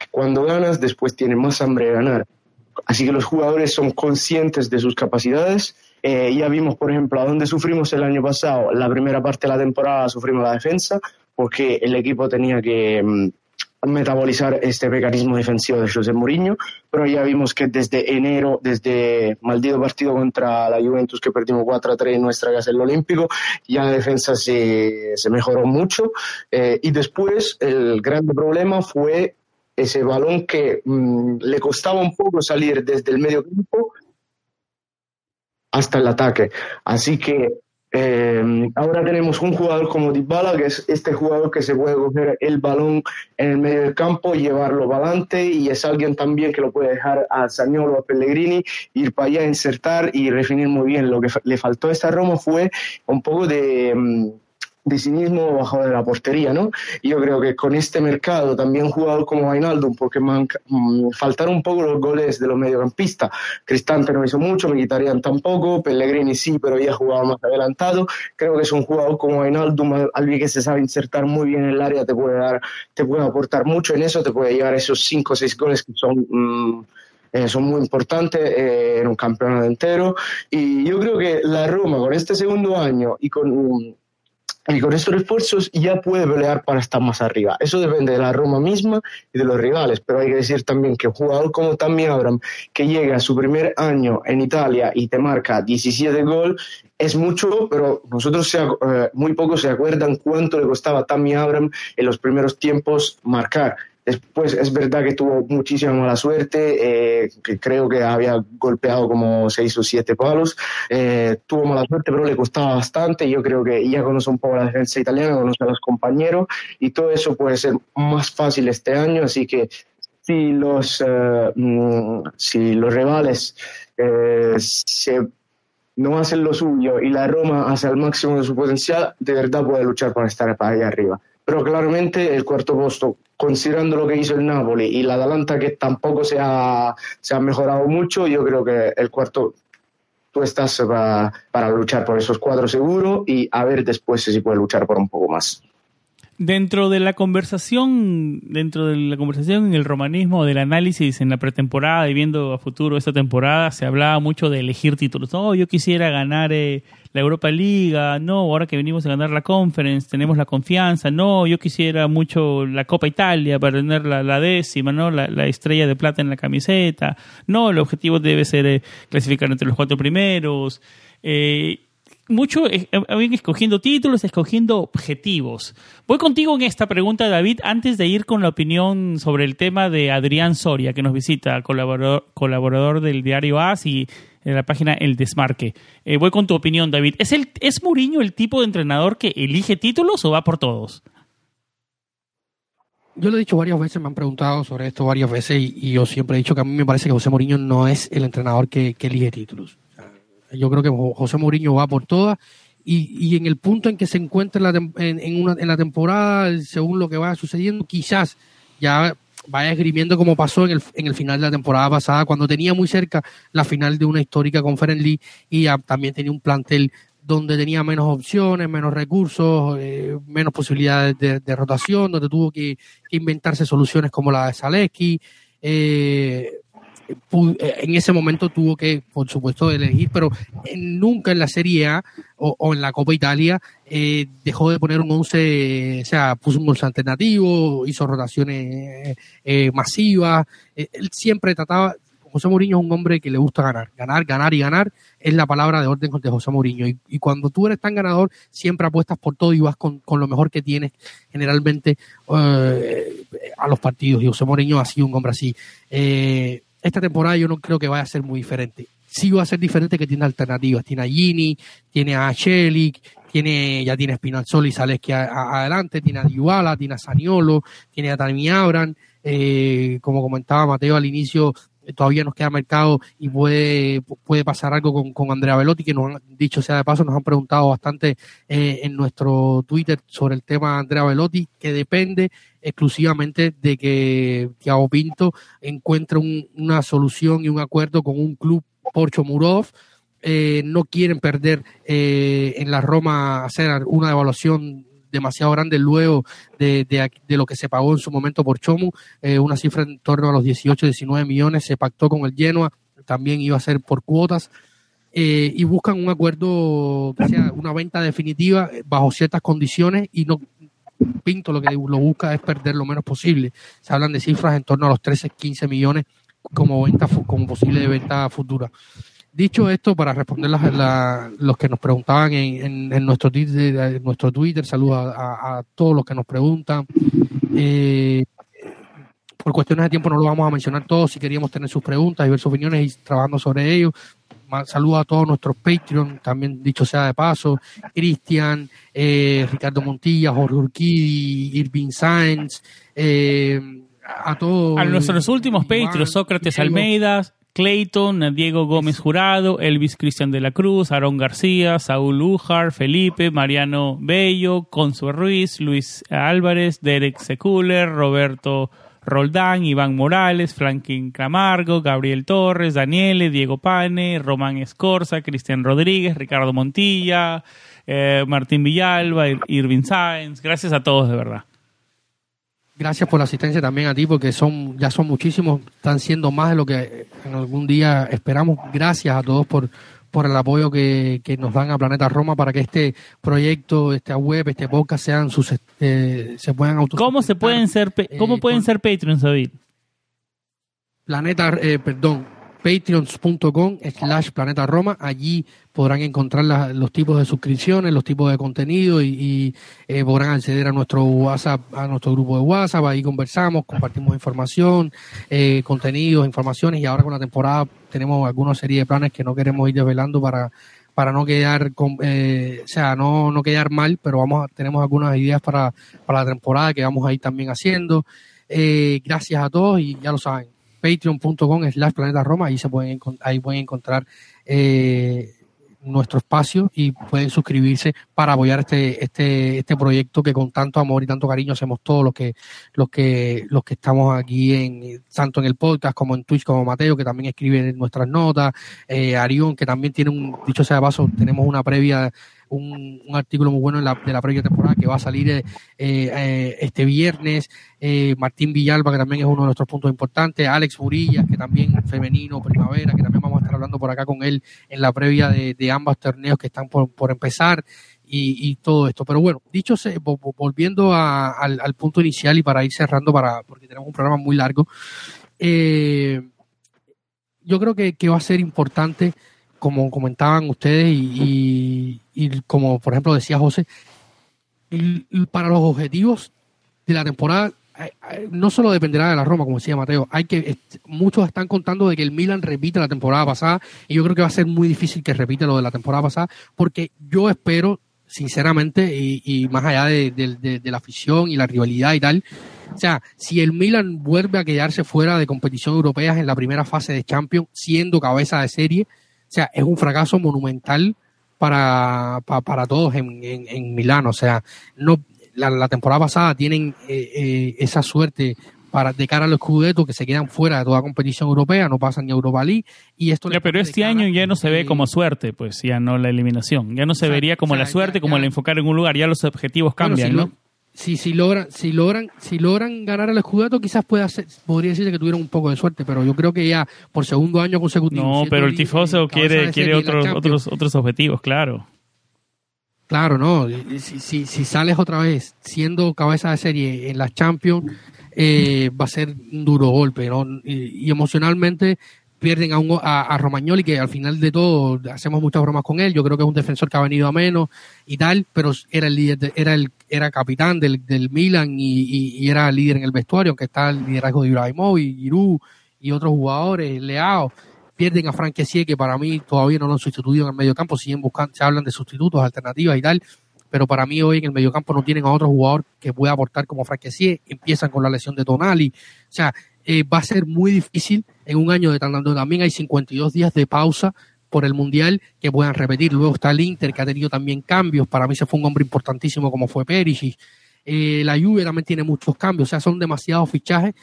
Cuando ganas, después tienes más hambre de ganar. Así que los jugadores son conscientes de sus capacidades. Eh, ya vimos, por ejemplo, a dónde sufrimos el año pasado. La primera parte de la temporada sufrimos la defensa porque el equipo tenía que mm, metabolizar este mecanismo defensivo de José Mourinho, pero ya vimos que desde enero, desde maldito partido contra la Juventus que perdimos 4 a 3 en nuestra casa en el Olímpico, ya la defensa se, se mejoró mucho eh, y después el gran problema fue ese balón que mm, le costaba un poco salir desde el medio campo hasta el ataque. Así que eh, ahora tenemos un jugador como Dybala, que es este jugador que se puede coger el balón en el medio del campo y llevarlo para adelante, y es alguien también que lo puede dejar a Sagnolo o a Pellegrini, ir para allá, insertar y definir muy bien. Lo que le faltó a esta Roma fue un poco de... Mm, de sí mismo bajo de la portería, ¿no? Y yo creo que con este mercado también jugador como Ainaldum, porque man, mm, faltaron un poco los goles de los mediocampistas. Cristante no hizo mucho, me quitarían tampoco, Pellegrini sí, pero ya jugaba más adelantado. Creo que es un jugador como Ainaldum, alguien que se sabe insertar muy bien en el área, te puede dar, te puede aportar mucho en eso, te puede llevar esos cinco o seis goles que son mm, eh, son muy importantes eh, en un campeonato entero. Y yo creo que la Roma, con este segundo año y con y con estos esfuerzos ya puede pelear para estar más arriba. Eso depende de la Roma misma y de los rivales, pero hay que decir también que un jugador como Tammy Abraham, que llega a su primer año en Italia y te marca 17 gol, es mucho, pero nosotros eh, muy pocos se acuerdan cuánto le costaba Tammy Abraham en los primeros tiempos marcar. Después es verdad que tuvo muchísima mala suerte, eh, que creo que había golpeado como seis o siete palos. Eh, tuvo mala suerte, pero le costaba bastante. Yo creo que ya conoce un poco la defensa italiana, conoce a los compañeros y todo eso puede ser más fácil este año. Así que si los, eh, mm, si los rivales se no hacen lo suyo y la Roma hace al máximo de su potencial, de verdad puede luchar para estar para allá arriba. Pero claramente el cuarto puesto considerando lo que hizo el Napoli y la Atalanta que tampoco se ha, se ha mejorado mucho, yo creo que el cuarto tú estás para, para luchar por esos cuatro seguros y a ver después si puede luchar por un poco más. Dentro de la conversación, dentro de la conversación en el romanismo, del análisis en la pretemporada y viendo a futuro esta temporada, se hablaba mucho de elegir títulos. No, yo quisiera ganar eh, la Europa Liga, no, ahora que venimos a ganar la Conference, tenemos la confianza, no, yo quisiera mucho la Copa Italia para tener la, décima, no, la, estrella de plata en la camiseta, no, el objetivo debe ser eh, clasificar entre los cuatro primeros. Eh, mucho eh, escogiendo títulos, escogiendo objetivos. Voy contigo en esta pregunta, David, antes de ir con la opinión sobre el tema de Adrián Soria, que nos visita, colaborador, colaborador del diario AS y en la página El Desmarque. Eh, voy con tu opinión, David. ¿Es, el, ¿Es Mourinho el tipo de entrenador que elige títulos o va por todos? Yo lo he dicho varias veces, me han preguntado sobre esto varias veces y, yo siempre he dicho que a mí me parece que José Mourinho no es el entrenador que elige títulos yo creo que José Mourinho va por todas. Y, en el punto en que se encuentra en la, en, una, en la temporada, según lo que vaya sucediendo, quizás ya vaya esgrimiendo como pasó en el, en el final de la temporada pasada, cuando tenía muy cerca la final de una histórica Conference League y también tenía un plantel donde tenía menos opciones, menos recursos, eh, menos posibilidades de, rotación, donde tuvo que, inventarse soluciones como la de Zaleski. Eh, en ese momento tuvo que, por supuesto, elegir, pero nunca en la Serie A o, en la Copa Italia eh, dejó de poner un once, o sea, puso un once alternativo, hizo rotaciones eh, masivas, él siempre trataba, José Mourinho es un hombre que le gusta ganar, ganar, ganar y ganar es la palabra de orden de José Mourinho. Y, cuando tú eres tan ganador, siempre apuestas por todo y vas con, lo mejor que tienes generalmente a los partidos. Y José Mourinho ha sido un hombre así. Eh, esta temporada yo no creo que vaya a ser muy diferente. Sí va a ser diferente que tiene alternativas. Tiene a Gini, tiene a Shelik, tiene, ya tiene a y Sales adelante, tiene a Dybala, tiene a Saniolo, tiene a Tami Abran, eh, como comentaba Mateo al inicio, todavía nos queda mercado y puede, puede pasar algo con, con Andrea Velotti, que nos han dicho sea de paso, nos han preguntado bastante eh, en nuestro Twitter sobre el tema de Andrea Velotti, que depende exclusivamente de que Thiago Pinto encuentre una solución y un acuerdo con un club Porcho Murov eh, no quieren perder eh, en la Roma hacer una evaluación demasiado grande luego de, de, lo que se pagó en su momento por Chomu, eh, una cifra en torno a los 18, 19 millones, se pactó con el Genoa, también iba a ser por cuotas, y buscan un acuerdo que sea una venta definitiva bajo ciertas condiciones y no Pinto lo que lo busca es perder lo menos posible. Se hablan de cifras en torno a los 13, 15 millones como venta como posible de venta futura. Dicho esto, para responder a los que nos preguntaban en, nuestro, Twitter, nuestro Twitter, saludos a, todos los que nos preguntan. Eh, por cuestiones de tiempo no lo vamos a mencionar todos, si queríamos tener sus preguntas y ver sus opiniones y trabajando sobre ello. Saludos a todos nuestros Patreon, también dicho sea de paso, Cristian, eh, Ricardo Montilla, Jorge Urquidi, Irving Sainz, eh, a todos. A nuestros últimos Patreons, Sócrates Almeida, Clayton, Diego Gómez Jurado, Elvis Cristian de la Cruz, Aarón García, Saúl Ujar, Felipe, Mariano Bello, Consuelo Ruiz, Luis Álvarez, Derek Seculer, Roberto Roldán, Iván Morales, Franklin Camargo, Gabriel Torres, Daniele, Diego Pane, Román Escorza, Cristian Rodríguez, Ricardo Montilla, eh, Martín Villalba, Irving Sáenz. Gracias a todos, de verdad. Gracias por la asistencia también a ti, porque son ya son muchísimos, están siendo más de lo que en algún día esperamos. Gracias a todos por, por el apoyo que, nos dan a Planeta Roma para que este proyecto, esta web, este podcast sean sus eh, se puedan auto ¿Cómo se pueden ser cómo eh, pueden ser Patreons, David? Planeta, eh, perdón, patreons.com slash planeta Roma. Allí podrán encontrar los tipos de suscripciones, los tipos de contenido y, eh, podrán acceder a nuestro WhatsApp, a nuestro grupo de WhatsApp. Ahí conversamos, compartimos información, eh, contenidos, informaciones y ahora con la temporada tenemos alguna serie de planes que no queremos ir desvelando para para no quedar con, eh, o sea, no, no quedar mal, pero vamos a, tenemos algunas ideas para, para la temporada que vamos a ir también haciendo. gracias a todos y ya lo saben, patreon.com slash planeta Roma, ahí se pueden, ahí pueden encontrar eh, nuestro espacio y pueden suscribirse para apoyar este, este, este proyecto que con tanto amor y tanto cariño hacemos todos los que, los que, los que estamos aquí en, tanto en el podcast como en Twitch, como Mateo, que también escribe nuestras notas, eh, Arión, que también tiene un, dicho sea de paso, tenemos una previa un, artículo muy bueno en la, de la previa temporada que va a salir eh, eh, este viernes. Eh, Martín Villalba, que también es uno de nuestros puntos importantes. Alex Murillas, que también femenino, primavera, que también vamos a estar hablando por acá con él en la previa de, ambos torneos que están por, por empezar. Y, todo esto. Pero bueno, dicho, volviendo al, al, punto inicial y para ir cerrando, para porque tenemos un programa muy largo, eh, yo creo que, que, va a ser importante como comentaban ustedes y, como por ejemplo decía José, para los objetivos de la temporada no solo dependerá de la Roma, como decía Mateo, hay que muchos están contando de que el Milan repita la temporada pasada y yo creo que va a ser muy difícil que repita lo de la temporada pasada porque yo espero sinceramente y, más allá de, de, la afición y la rivalidad y tal, o sea, si el Milan vuelve a quedarse fuera de competición europea en la primera fase de Champions siendo cabeza de serie, sea, es un fracaso monumental para, para, todos en, en, Milán. O sea, no la, temporada pasada tienen eh, eh, esa suerte para de cara a los Scudetto que se quedan fuera de toda competición europea, no pasan ni Europa League y esto pero este año ya no se ve como suerte, pues ya no la eliminación, ya no se vería como la suerte, como el enfocar en un lugar, ya los objetivos cambian, ¿no? Si, si logran, si logran, si logran ganar el Scudetto, quizás pueda ser, podría decirse que tuvieron un poco de suerte, pero yo creo que ya por segundo año consecutivo. No, pero el tifoso quiere, quiere otros, otros, otros objetivos, claro. Claro, no. Si, si, si, sales otra vez siendo cabeza de serie en las Champions, eh, va a ser un duro golpe, ¿no? y emocionalmente pierden a, un, a, Romagnoli, que al final de todo hacemos muchas bromas con él. Yo creo que es un defensor que ha venido a menos y tal, pero era el líder, era el era capitán del, del Milan y, y, era líder en el vestuario, aunque está el liderazgo de Ibrahimovic, Giroud y otros jugadores, Leao. Pierden a Frank que para mí todavía no lo han sustituido en el medio campo, siguen buscando, se hablan de sustitutos, alternativas y tal, pero para mí hoy en el mediocampo no tienen a otro jugador que pueda aportar como Frank empiezan con la lesión de Tonali, o sea, eh, va a ser muy difícil en un año de tanto también hay 52 días de pausa por el Mundial que puedan repetir. Luego está el Inter, que ha tenido también cambios. Para mí se fue un hombre importantísimo como fue Perisic. Eh, la Juve también tiene muchos cambios. O sea, son demasiados fichajes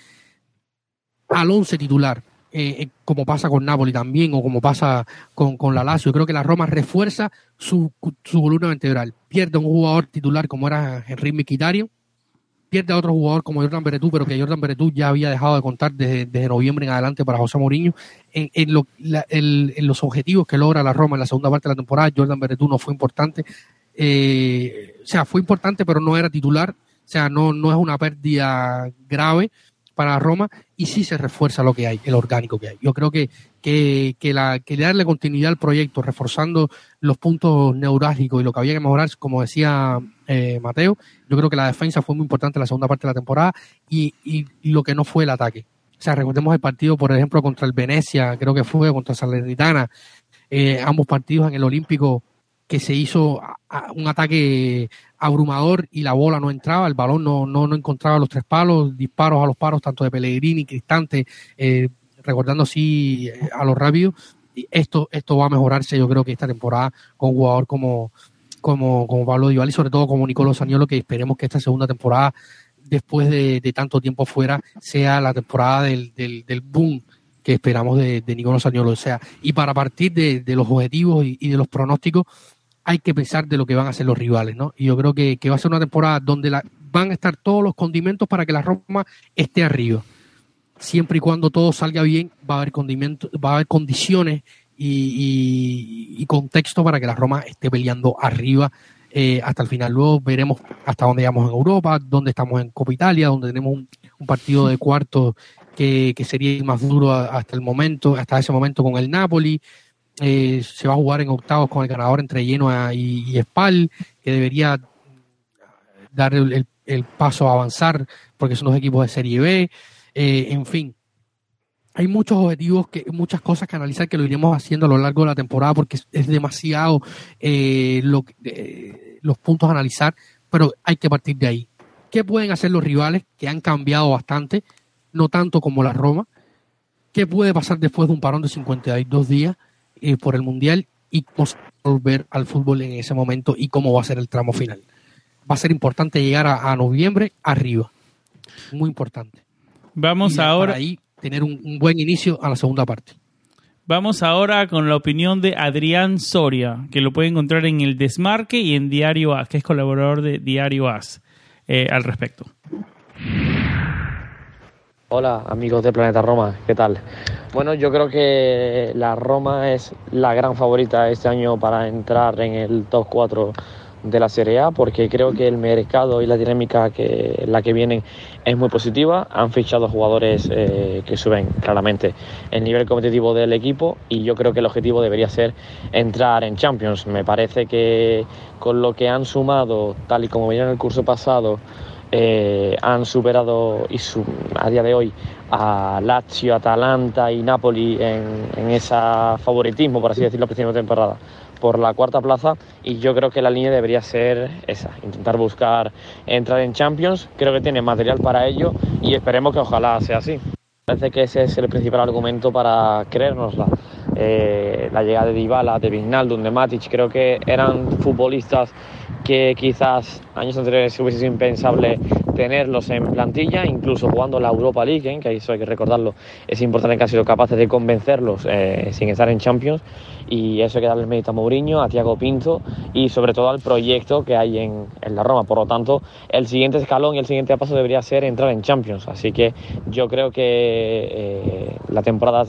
al once titular. eh, como pasa con Napoli también o como pasa con, con la Lazio. Creo que la Roma refuerza su, su columna vertebral. Pierde un jugador titular como era Henry Miquitario, pierde a otro jugador como Jordan Beretú, pero que Jordan Beretú ya había dejado de contar desde, noviembre en adelante para José Mourinho. En, en, los objetivos que logra la Roma en la segunda parte de la temporada, Jordan Beretú no fue importante. Eh, o sea, fue importante, pero no era titular. O sea, no, no es una pérdida grave para Roma y sí se refuerza lo que hay, el orgánico que hay. Yo creo que, que, que, darle continuidad al proyecto, reforzando los puntos neurálgicos y lo que había que mejorar, como decía eh, Mateo, yo creo que la defensa fue muy importante en la segunda parte de la temporada y, y, lo que no fue el ataque. O sea, recordemos el partido, por ejemplo, contra el Venecia, creo que fue contra Salernitana, eh, ambos partidos en el Olímpico que se hizo un ataque abrumador y la bola no entraba, el balón no, no, no encontraba los tres palos, disparos a los paros tanto de Pellegrini, Cristante, eh, recordando así eh, a los rápidos. Esto, esto va a mejorarse, yo creo que esta temporada con un jugador como, como, como Pablo Dival y sobre todo como Nicolo Saniolo, que esperemos que esta segunda temporada, después de, tanto tiempo fuera, sea la temporada del, del, del boom que esperamos de, de Nicolo Saniolo. O sea, y para partir de, los objetivos y, de los pronósticos, hay que pensar de lo que van a hacer los rivales, ¿no? Y yo creo que, va a ser una temporada donde la, van a estar todos los condimentos para que la Roma esté arriba. Siempre y cuando todo salga bien, va a haber condimentos, va a haber condiciones y, contexto para que la Roma esté peleando arriba eh, hasta el final. Luego veremos hasta dónde llegamos en Europa, dónde estamos en Copa Italia, donde tenemos un, partido de cuarto que, que, sería más duro hasta el momento, hasta ese momento con el Napoli. Eh, se va a jugar en octavos con el ganador entre Genoa y, Spal, que debería dar el, paso a avanzar porque son los equipos de Serie B. Eh, en fin, hay muchos objetivos, que, muchas cosas que analizar que lo iremos haciendo a lo largo de la temporada porque es, demasiado eh, los puntos a analizar, pero hay que partir de ahí. ¿Qué pueden hacer los rivales que han cambiado bastante, no tanto como la Roma? ¿Qué puede pasar después de un parón de 52 días? Eh, por el Mundial y volver al fútbol en ese momento y cómo va a ser el tramo final. Va a ser importante llegar a, noviembre arriba. Muy importante. Vamos ahora. ahí tener un, buen inicio a la segunda parte. Vamos ahora con la opinión de Adrián Soria, que lo puede encontrar en el Desmarque y en Diario As, que es colaborador de Diario As, eh, al respecto. Hola amigos de Planeta Roma, ¿qué tal? Bueno, yo creo que la Roma es la gran favorita este año para entrar en el top 4 de la Serie A porque creo que el mercado y la dinámica que la que vienen es muy positiva. Han fichado jugadores eh, que suben claramente el nivel competitivo del equipo y yo creo que el objetivo debería ser entrar en Champions. Me parece que con lo que han sumado, tal y como en el curso pasado, eh, han superado y a día de hoy a Lazio, Atalanta y Napoli en, en ese favoritismo, por así decirlo, a principio de temporada por la cuarta plaza y yo creo que la línea debería ser esa, intentar buscar entrar en Champions, creo que tiene material para ello y esperemos que ojalá sea así. Parece que ese es el principal argumento para creérnosla. Eh, la llegada de Dybala, de Vignaldum, de Matic, creo que eran futbolistas que quizás años anteriores hubiese sido impensable tenerlos en plantilla, incluso jugando la Europa League, ¿eh? que eso hay que recordarlo, es importante que han sido capaces de convencerlos eh, sin estar en Champions y eso hay que darle el mérito a Mourinho, a Thiago Pinto y sobre todo al proyecto que hay en, la Roma. Por lo tanto, el siguiente escalón y el siguiente paso debería ser entrar en Champions. Así que yo creo que eh, la temporada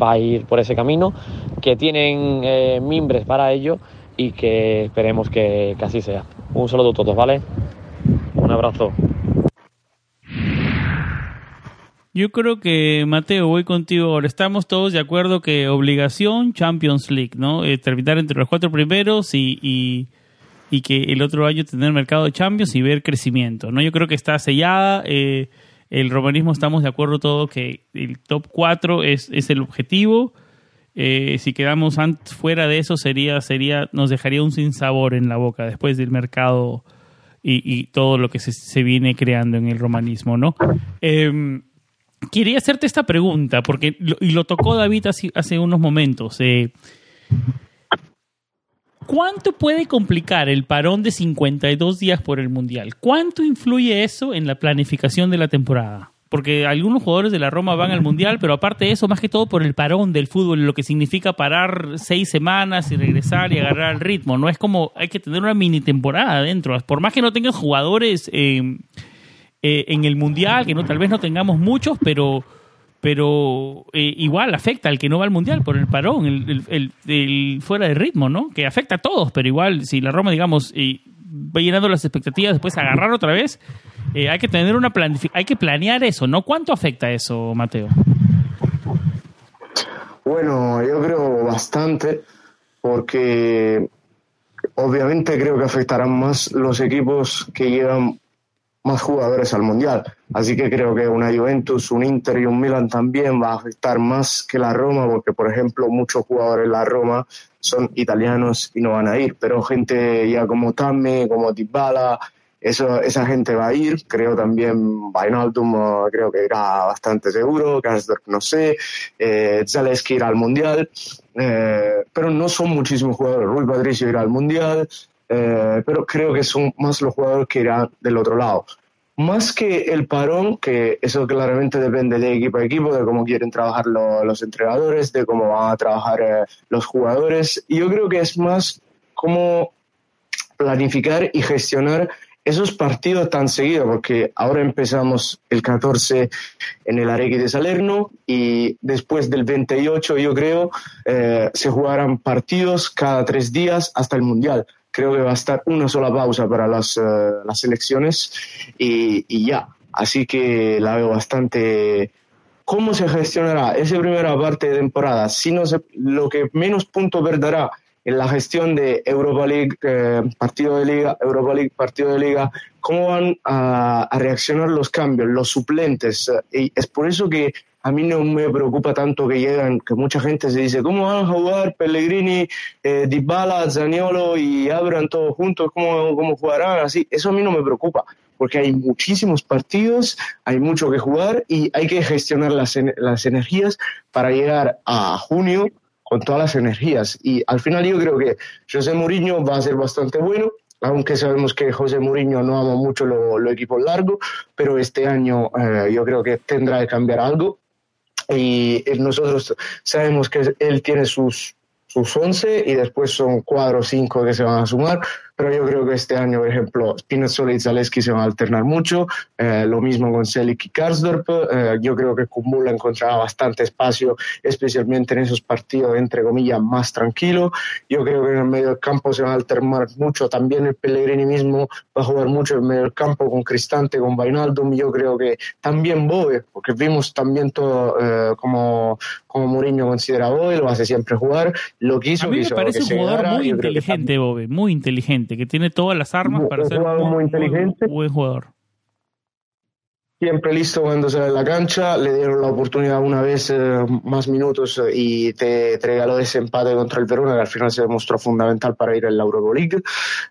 va a ir por ese camino, que tienen mimbres para ello y que esperemos que, así sea. Un saludo a todos, ¿vale? Un abrazo. Yo creo que, Mateo, voy contigo ahora. Estamos todos de acuerdo que obligación Champions League, ¿no? Eh, terminar entre los cuatro primeros y, y, y, que el otro año tener mercado de Champions y ver crecimiento, ¿no? Yo creo que está sellada. Eh, el romanismo estamos de acuerdo todo que el top 4 es, es el objetivo eh, si quedamos fuera de eso sería sería nos dejaría un sinsabor en la boca después del mercado y, todo lo que se, viene creando en el romanismo no em, quería hacerte esta pregunta porque y lo tocó David hace, unos momentos eh, ¿Cuánto puede complicar el parón de 52 días por el Mundial? ¿Cuánto influye eso en la planificación de la temporada? Porque algunos jugadores de la Roma van al Mundial, pero aparte de eso, más que todo por el parón del fútbol, lo que significa parar seis semanas y regresar y agarrar el ritmo, ¿no? Es como, hay que tener una mini temporada adentro, por más que no tengan jugadores eh, eh, en el Mundial, que no tal vez no tengamos muchos, pero pero eh, igual afecta al que no va al mundial por el parón, el, el, fuera de ritmo, ¿no? Que afecta a todos, pero igual si la Roma, digamos, llenando las expectativas, después agarrar otra vez, eh, hay que tener una hay que planear eso, ¿no? ¿Cuánto afecta eso, Mateo? Bueno, yo creo bastante, porque obviamente creo que afectarán más los equipos que llevan más jugadores al Mundial. Así que creo que una Juventus, un Inter y un Milan también va a afectar más que la Roma, porque por ejemplo muchos jugadores de la Roma son italianos y no van a ir, pero gente ya como Tammy, como Dybala, eso, esa gente va a ir, creo también Wijnaldum creo que irá bastante seguro, Karsdorp no sé, eh, Zaleski irá al Mundial, eh, pero no son muchísimos jugadores, Rui Patricio irá al Mundial, eh, pero creo que son más los jugadores que irán del otro lado. Más que el parón, que eso claramente depende de equipo a equipo, de cómo quieren trabajar los entrenadores, de cómo van a trabajar eh, los jugadores. Yo creo que es más cómo planificar y gestionar esos partidos tan seguidos, porque ahora empezamos el 14 en el Arequi de Salerno y después del 28, yo creo, eh, se jugarán partidos cada tres días hasta el Mundial creo que va a estar una sola pausa para las, eh, las elecciones y, ya. Así que la veo bastante... ¿Cómo se gestionará esa primera parte de temporada? Si no lo que menos punto perderá en la gestión de Europa League, eh, partido de liga, Europa League, partido de liga, cómo van a, a, reaccionar los cambios, los suplentes. Y es por eso que a mí no me preocupa tanto que llegan, que mucha gente se dice, ¿cómo van a jugar Pellegrini, eh, Dybala, Zaniolo y Abran todos juntos? ¿Cómo, ¿Cómo jugarán así? Eso a mí no me preocupa, porque hay muchísimos partidos, hay mucho que jugar y hay que gestionar las, las energías para llegar a junio con todas las energías. Y al final yo creo que José Mourinho va a ser bastante bueno, aunque sabemos que José Mourinho no ama mucho los equipos largos, pero este año eh, yo creo que tendrá que cambiar algo y nosotros sabemos que él tiene sus, sus 11 y después son 4 o 5 que se van a sumar, pero yo creo que este año, por ejemplo, Spinazzola y Zaleski se van a alternar mucho, eh, lo mismo con Selic y Karsdorp, eh, yo creo que Kumula encontrará bastante espacio, especialmente en esos partidos, entre comillas, más tranquilos, yo creo que en el medio del campo se van a alternar mucho, también el Pellegrini mismo. Va a jugar mucho en el medio del campo con Cristante, con Vainaldum, yo creo que también Boe, porque vimos también todo eh, como, como Mourinho considera Boe, lo hace siempre jugar, lo quiso, a mí me parece un jugador muy inteligente, Bobe, muy inteligente que tiene todas las armas para ser un muy inteligente. buen jugador siempre listo cuando sale a la cancha, le dieron la oportunidad una vez eh, más minutos eh, y te, regaló ese empate contra el Verona que al final se demostró fundamental para ir a la Europa League.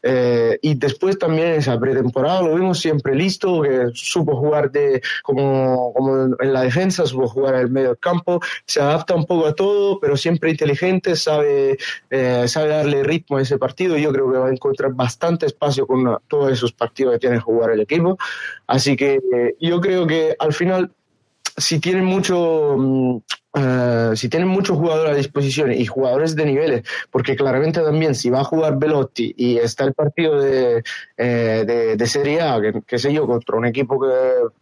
Eh, y después también esa pretemporada lo vimos siempre listo, que supo jugar de como, como en la defensa, supo jugar en el medio del campo, se adapta un poco a todo, pero siempre inteligente, sabe, sabe darle ritmo a ese partido yo creo que va a encontrar bastante espacio con todos esos partidos que tiene que jugar el equipo. Así que yo creo que al final, si tienen mucho, eh, si tienen muchos jugadores a disposición y jugadores de niveles, porque claramente también si va a jugar Velotti y está el partido de, eh, de, Serie A, que, sé yo, contra un equipo que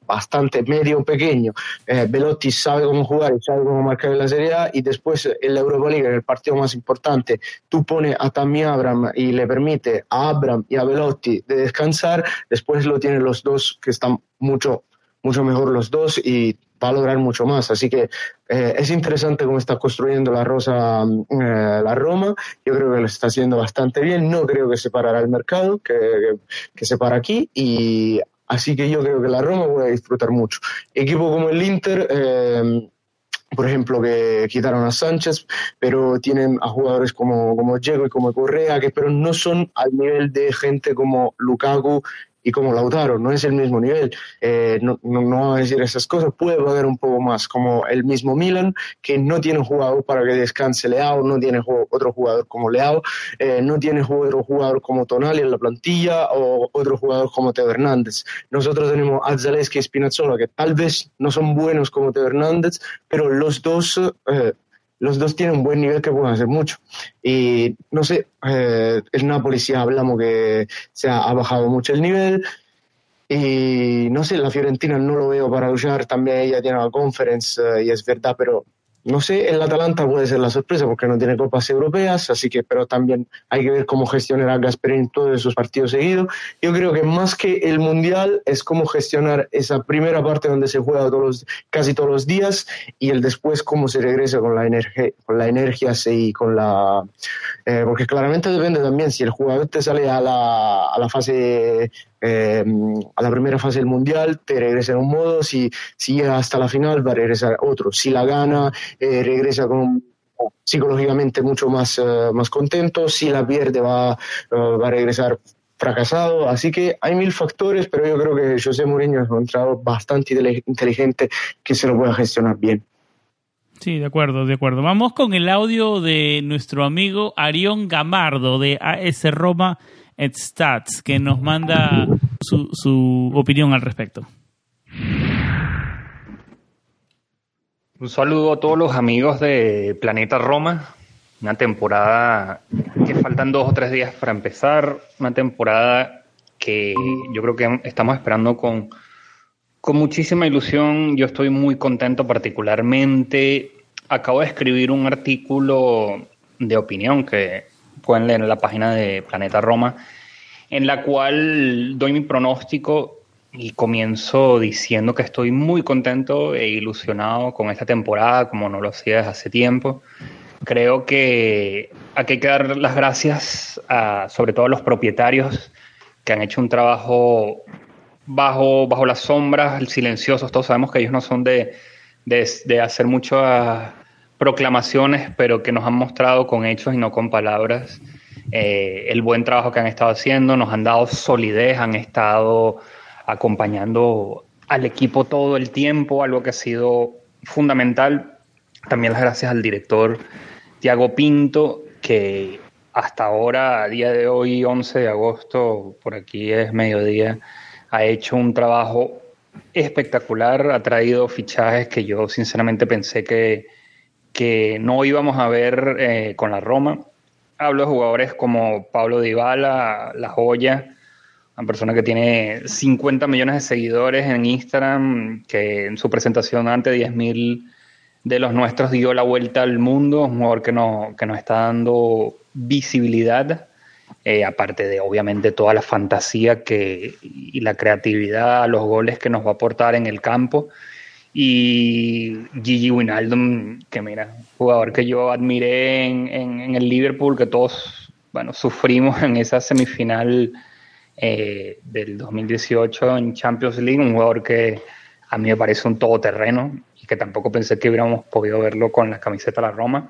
bastante medio pequeño, eh, Velotti sabe cómo jugar y sabe cómo marcar en la Serie A y después en la Europa League, en el partido más importante, tú pones a Tammy Abram y le permite a Abram y a Velotti de descansar, después lo tienen los dos que están mucho mucho mejor los dos y va a lograr mucho más. Así que eh, es interesante cómo está construyendo la Rosa eh, la Roma. Yo creo que lo está haciendo bastante bien. No creo que se parará el mercado, que, que, se para aquí. Y así que yo creo que la Roma a disfrutar mucho. Equipo como el Inter. Eh, por ejemplo, que quitaron a Sánchez, pero tienen a jugadores como, como Diego y como Correa, que pero no son al nivel de gente como Lukaku y como Lautaro, no es el mismo nivel. Eh, no, no, no voy a decir esas cosas, puede pagar un poco más, como el mismo Milan, que no tiene jugador para que descanse Leao, no tiene otro jugador como Leao, eh, no tiene otro jugador como Tonali en la plantilla o otro jugador como Teo Hernández. Nosotros tenemos a Zaleski y Spinazzola, que tal vez no son buenos como Teo Hernández, pero los dos... Eh, los dos tienen un buen nivel que pueden hacer mucho. Y no sé, eh, el Napoli sí hablamos que se ha, bajado mucho el nivel. Y no sé, la Fiorentina no lo veo para luchar, también ella tiene la conference eh, y es verdad, pero no sé, el Atalanta puede ser la sorpresa porque no tiene copas europeas, así que, pero también hay que ver cómo gestionará Gasperini todos esos partidos seguidos. Yo creo que más que el Mundial es cómo gestionar esa primera parte donde se juega todos casi todos los días y el después cómo se regresa con la energía, con la energía y con la... Eh, porque claramente depende también si el jugador te sale a la, a la fase eh, a la primera fase del mundial, te regresa en un modo, si, si llega hasta la final va a regresar otro, si la gana, eh, regresa con psicológicamente mucho más, eh, más contento, si la pierde va, va a regresar fracasado, así que hay mil factores, pero yo creo que José Mourinho un entrenador bastante inteligente que se lo pueda gestionar bien. Sí, de acuerdo, de acuerdo. Vamos con el audio de nuestro amigo Arión Gamardo de AS Roma Stats, que nos manda su, su opinión al respecto. Un saludo a todos los amigos de Planeta Roma. Una temporada que faltan dos o tres días para empezar. Una temporada que yo creo que estamos esperando con, con muchísima ilusión. Yo estoy muy contento particularmente. Acabo de escribir un artículo de opinión que pueden leer en la página de Planeta Roma, en la cual doy mi pronóstico y comienzo diciendo que estoy muy contento e ilusionado con esta temporada, como no lo hacía desde hace tiempo. Creo que hay que dar las gracias a, sobre todo a los propietarios que han hecho un trabajo bajo, bajo las sombras, silenciosos. Todos sabemos que ellos no son de, de hacer muchas proclamaciones, pero que nos han mostrado con hechos y no con palabras eh, el buen trabajo que han estado haciendo, nos han dado solidez, han estado acompañando al equipo todo el tiempo, algo que ha sido fundamental. También las gracias al director Tiago Pinto, que hasta ahora, a día de hoy, 11 de agosto, por aquí es mediodía, ha hecho un trabajo espectacular, ha traído fichajes que yo sinceramente pensé que, que no íbamos a ver eh, con la Roma. Hablo de jugadores como Pablo Dybala, La Joya, una persona que tiene 50 millones de seguidores en Instagram, que en su presentación ante 10.000 de los nuestros dio la vuelta al mundo, un jugador que, no, que nos está dando visibilidad, eh, aparte de obviamente toda la fantasía que, y la creatividad, los goles que nos va a aportar en el campo y Gigi Wijnaldum, que mira, jugador que yo admiré en, en, el Liverpool, que todos, bueno, sufrimos en esa semifinal eh, del 2018 en Champions League, un jugador que a mí me parece un todoterreno y que tampoco pensé que hubiéramos podido verlo con la camiseta de la Roma.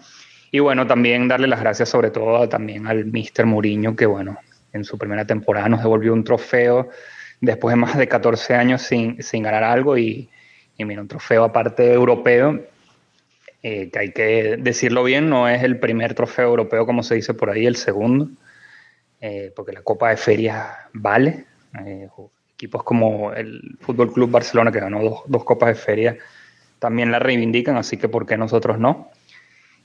Y bueno, también darle las gracias sobre todo también al Mister Mourinho, que bueno, en su primera temporada nos devolvió un trofeo después de más de 14 años sin, sin ganar algo y y mira, un trofeo aparte europeo, eh, que hay que decirlo bien, no es el primer trofeo europeo como se dice por ahí, el segundo, eh, porque la Copa de Ferias vale. Eh, equipos como el Fútbol Club Barcelona, que ganó dos, dos, Copas de Feria, también la reivindican, así que ¿por qué nosotros no?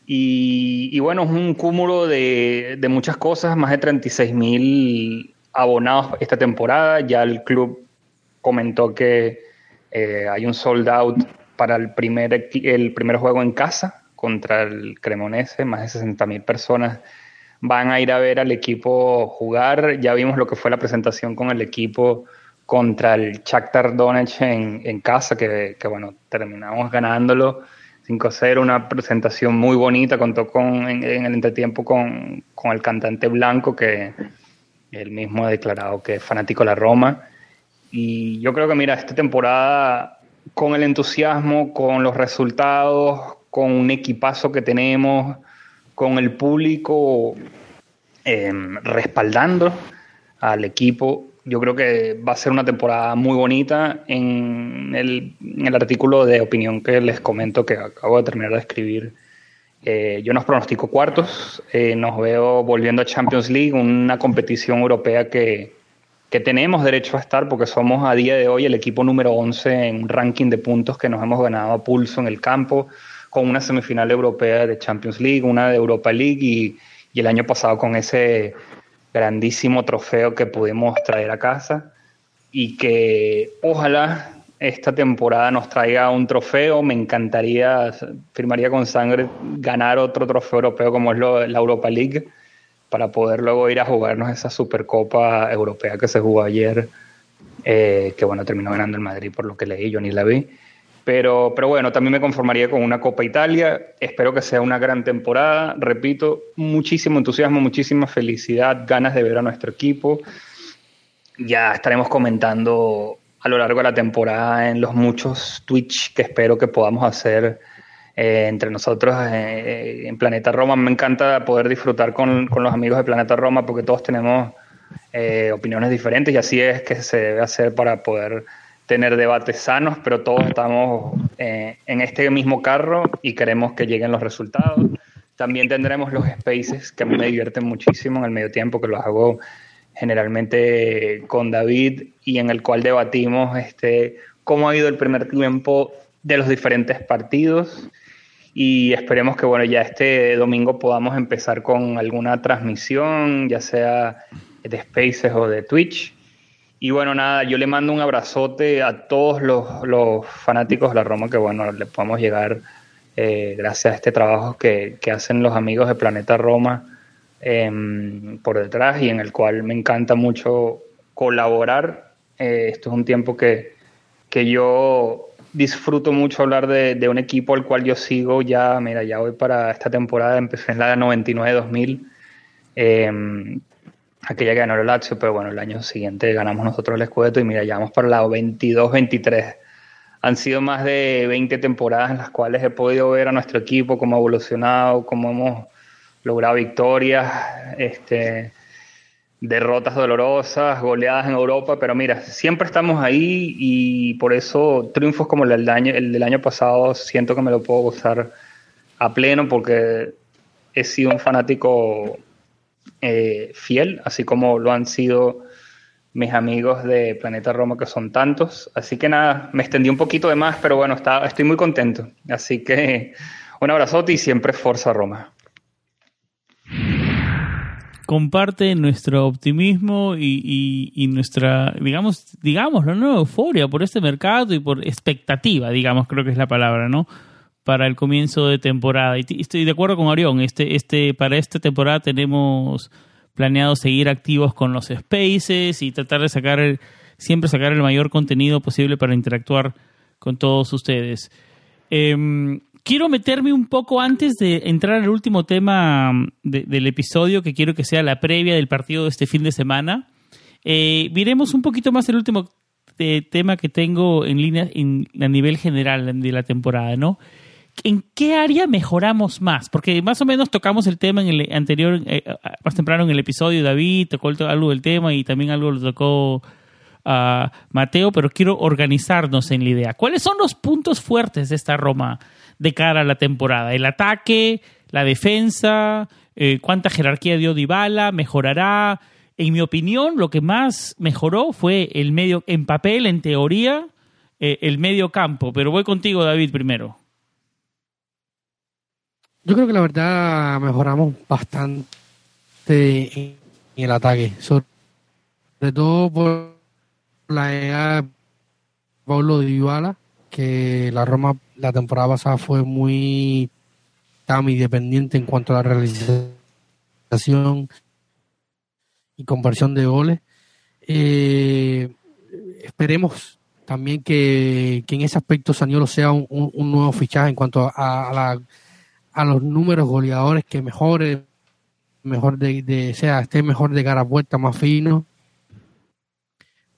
Y, y bueno, es un cúmulo de, de muchas cosas, más de 36 mil abonados esta temporada, ya el club comentó que eh, hay un sold out para el primer, el primer juego en casa contra el Cremonese, más de 60 mil personas van a ir a ver al equipo jugar. Ya vimos lo que fue la presentación con el equipo contra el Shakhtar Donetsk en, en casa, que, que, bueno, terminamos ganándolo 5-0, una presentación muy bonita, contó con, en, en el entretiempo con, con, el cantante Blanco, que él mismo ha declarado que es fanático de la Roma. Y yo creo que, mira, esta temporada, con el entusiasmo, con los resultados, con un equipazo que tenemos, con el público eh, respaldando al equipo, yo creo que va a ser una temporada muy bonita. En el, en el artículo de opinión que les comento que acabo de terminar de escribir, eh, yo nos pronostico cuartos, eh, nos veo volviendo a Champions League, una competición europea que, que, tenemos derecho a estar porque somos a día de hoy el equipo número 11 en un ranking de puntos que nos hemos ganado a pulso en el campo, con una semifinal europea de Champions League, una de Europa League y, y el año pasado con ese grandísimo trofeo que pudimos traer a casa y que ojalá esta temporada nos traiga un trofeo. Me encantaría, firmaría con sangre, ganar otro trofeo europeo como es la Europa League para poder luego ir a jugarnos esa Supercopa Europea que se jugó ayer, eh, que bueno, terminó ganando el Madrid por lo que leí, yo ni la vi. Pero, pero bueno, también me conformaría con una Copa Italia. Espero que sea una gran temporada. Repito, muchísimo entusiasmo, muchísima felicidad, ganas de ver a nuestro equipo. Ya estaremos comentando a lo largo de la temporada en los muchos Twitch que espero que podamos hacer eh, entre nosotros eh, en Planeta Roma. Me encanta poder disfrutar con, con, los amigos de Planeta Roma porque todos tenemos eh, opiniones diferentes y así es que se debe hacer para poder tener debates sanos, pero todos estamos en este mismo carro y queremos que lleguen los resultados. También tendremos los spaces que a mí me divierten muchísimo en el medio tiempo, que los hago generalmente con David y en el cual debatimos este, cómo ha ido el primer tiempo de los diferentes partidos y esperemos que bueno ya este domingo podamos empezar con alguna transmisión ya sea de Spaces o de Twitch y bueno nada yo le mando un abrazote a todos los, los fanáticos de la Roma que bueno le podamos llegar eh, gracias a este trabajo que, que hacen los amigos de Planeta Roma Em, por detrás y en el cual me encanta mucho colaborar. Eh, esto es un tiempo que, que yo disfruto mucho hablar de, un equipo al cual yo sigo ya, mira, ya voy para esta temporada, empecé en la 99-2000, eh, aquella que ganó el Lazio, pero bueno, el año siguiente ganamos nosotros el Scudetto y mira, ya vamos para la 22-23. Han sido más de 20 temporadas en las cuales he podido ver a nuestro equipo, cómo ha evolucionado, cómo hemos logrado victorias, este, derrotas dolorosas, goleadas en Europa, pero mira, siempre estamos ahí y por eso triunfos como el del año, el del año pasado siento que me lo puedo gozar a pleno porque he sido un fanático eh, fiel, así como lo han sido mis amigos de Planeta Roma, que son tantos. Así que nada, me extendí un poquito de más, pero bueno, está, estoy muy contento. Así que un abrazote y siempre Forza Roma comparte nuestro optimismo y, nuestra, digamos, digámoslo, ¿no? Euforia por este mercado y por expectativa, digamos, creo que es la palabra, ¿no? Para el comienzo de temporada. Y estoy de acuerdo con Arión, este, este, para esta temporada tenemos planeado seguir activos con los spaces y tratar de sacar siempre sacar el mayor contenido posible para interactuar con todos ustedes. Eh, quiero meterme un poco antes de entrar al último tema mm, del episodio, que quiero que sea la previa del partido de este fin de semana. Eh, miremos un poquito más el último eh, tema que tengo en línea a nivel general de la temporada, ¿no? ¿En qué área mejoramos más? Porque más o menos tocamos el tema en el anterior, eh, más temprano en el episodio, David tocó algo del tema y también algo lo tocó a Mateo, pero quiero organizarnos en la idea. ¿Cuáles son los puntos fuertes de esta Roma de cara a la temporada? El ataque, la defensa, eh, cuánta jerarquía dio Dybala, mejorará. En mi opinión, lo que más mejoró fue el medio, en papel, en teoría, eh, el medio campo. Pero voy contigo, David, primero. Yo creo que la verdad mejoramos bastante en el ataque, sobre todo por la llegada de Pablo que la Roma la temporada pasada fue muy tan independiente en cuanto a la realización y conversión de goles. Eh, esperemos también que, en ese aspecto Saniolo sea un, nuevo fichaje en cuanto a, a, los números goleadores que mejore, mejor de, sea, esté mejor de cara a puerta, más fino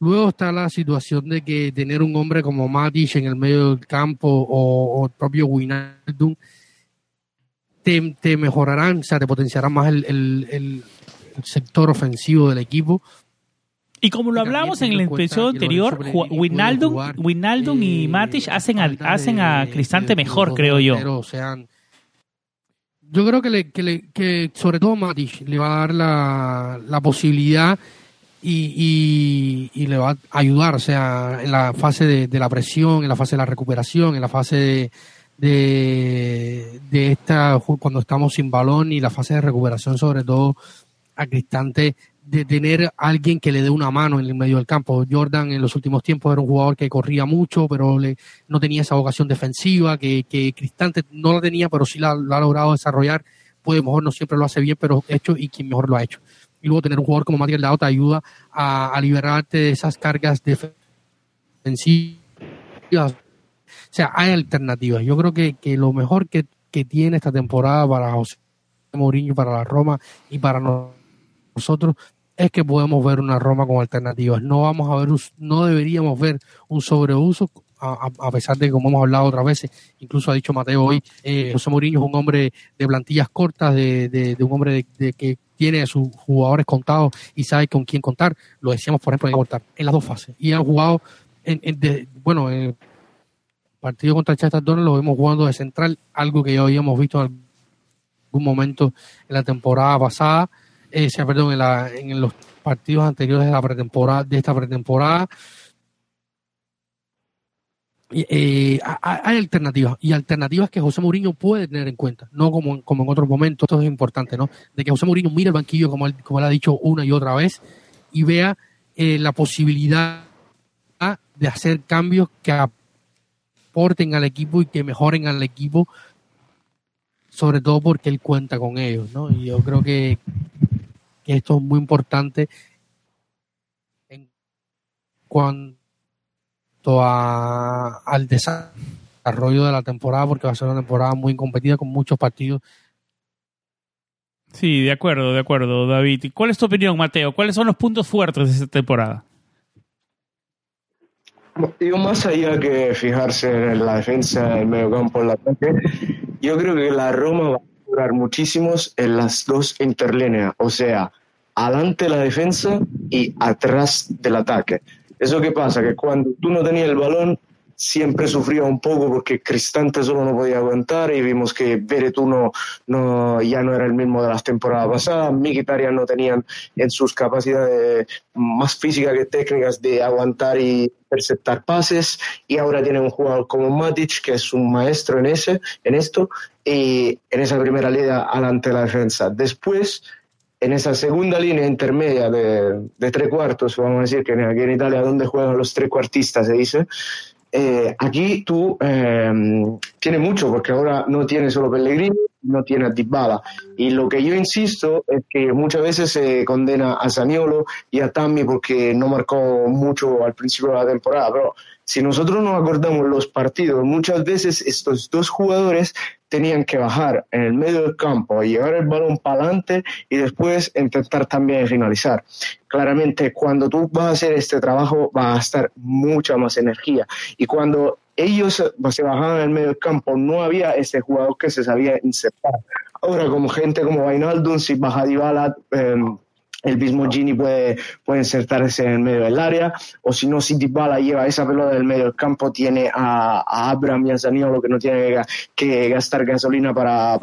Luego está la situación de que tener un hombre como Matic en el medio del campo o, el propio Winaldum te, te, mejorarán, o sea, te potenciarán más el, sector ofensivo del equipo. Y como lo hablamos en el episodio anterior, Winaldum, y Matic hacen a, hacen a Cristante mejor, creo yo. yo creo que, le, que, sobre todo Matic le va a dar la, la posibilidad y, y, le va a ayudar, o sea, en la fase de, la presión, en la fase de la recuperación, en la fase de, de, esta, cuando estamos sin balón y la fase de recuperación, sobre todo a Cristante, de tener alguien que le dé una mano en el medio del campo. Jordan en los últimos tiempos era un jugador que corría mucho, pero le, no tenía esa vocación defensiva, que, Cristante no la tenía, pero sí la, ha logrado desarrollar. Puede, mejor no siempre lo hace bien, pero hecho y quien mejor lo ha hecho luego tener un jugador como Matiel Dao te ayuda a, liberarte de esas cargas defensivas. O sea, hay alternativas. Yo creo que, que lo mejor que, que, tiene esta temporada para José Mourinho, para la Roma y para nosotros es que podemos ver una Roma con alternativas. No vamos a ver, no deberíamos ver un sobreuso a, pesar de que, como hemos hablado otras veces, incluso ha dicho Mateo hoy, eh, José Mourinho es un hombre de plantillas cortas, de, de, un hombre de, que tiene sus jugadores contados y sabe con quién contar. Lo decíamos, por ejemplo, en, en las dos fases. Y han jugado, en, bueno, en el partido contra Chester lo vemos jugando de central, algo que ya habíamos visto en algún momento en la temporada pasada, eh, perdón, en, la, en los partidos anteriores de la pretemporada, de esta pretemporada. Hay alternativas y alternativas que José Mourinho puede tener en cuenta, no como, como en otros momentos. Esto es importante, ¿no? De que José Mourinho mire el banquillo, como él, como ha dicho una y otra vez, y vea eh, la posibilidad de hacer cambios que aporten al equipo y que mejoren al equipo, sobre todo porque él cuenta con ellos, ¿no? Y yo creo que, que esto es muy importante en cuanto al desarrollo de la temporada, porque va a ser una temporada muy competida con muchos partidos. Sí, de acuerdo, de acuerdo, David. ¿Y cuál es tu opinión, Mateo? ¿Cuáles son los puntos fuertes de esta temporada? Digo, más allá que fijarse en la defensa, el medio campo, el ataque, yo creo que la Roma va a mejorar muchísimos en las dos interlíneas, o sea, adelante la defensa y atrás del ataque. ¿Eso qué pasa? Que cuando tú no tenías el balón, siempre sufría un poco porque Cristante solo no podía aguantar y vimos que Veretu no, ya no era el mismo de las temporadas pasadas, Mkhitaryan no tenían en sus capacidades más físicas que técnicas de aguantar y interceptar pases. Y ahora tiene un jugador como Matic que es un maestro en ese en esto y en esa primera línea adelante de la defensa. Después en esa segunda línea intermedia de, de tres cuartos, vamos a decir que aquí en Italia donde juegan los tres cuartistas se dice, eh, aquí tú eh, tienes mucho porque ahora no tiene solo Pellegrini, no tiene a. Y lo que yo insisto es que muchas veces se condena a Saniolo y a Tammy porque no marcó mucho al principio de la temporada, pero si nosotros nos acordamos los partidos, muchas veces estos dos jugadores tenían que bajar en el medio del campo, llevar el balón para adelante y después intentar también finalizar. Claramente, cuando tú vas a hacer este trabajo, va a estar mucha más energía. Y cuando ellos se bajaban en el medio del campo, no había ese jugador que se sabía insertar. Ahora, como gente como Vainaldum, si baja Dybala, eh, el mismo Gini puede, puede insertarse en el medio del área, o si no, si Dybala lleva esa pelota del medio del campo, tiene a, Abraham y a Zaniolo que no tiene que, gastar gasolina para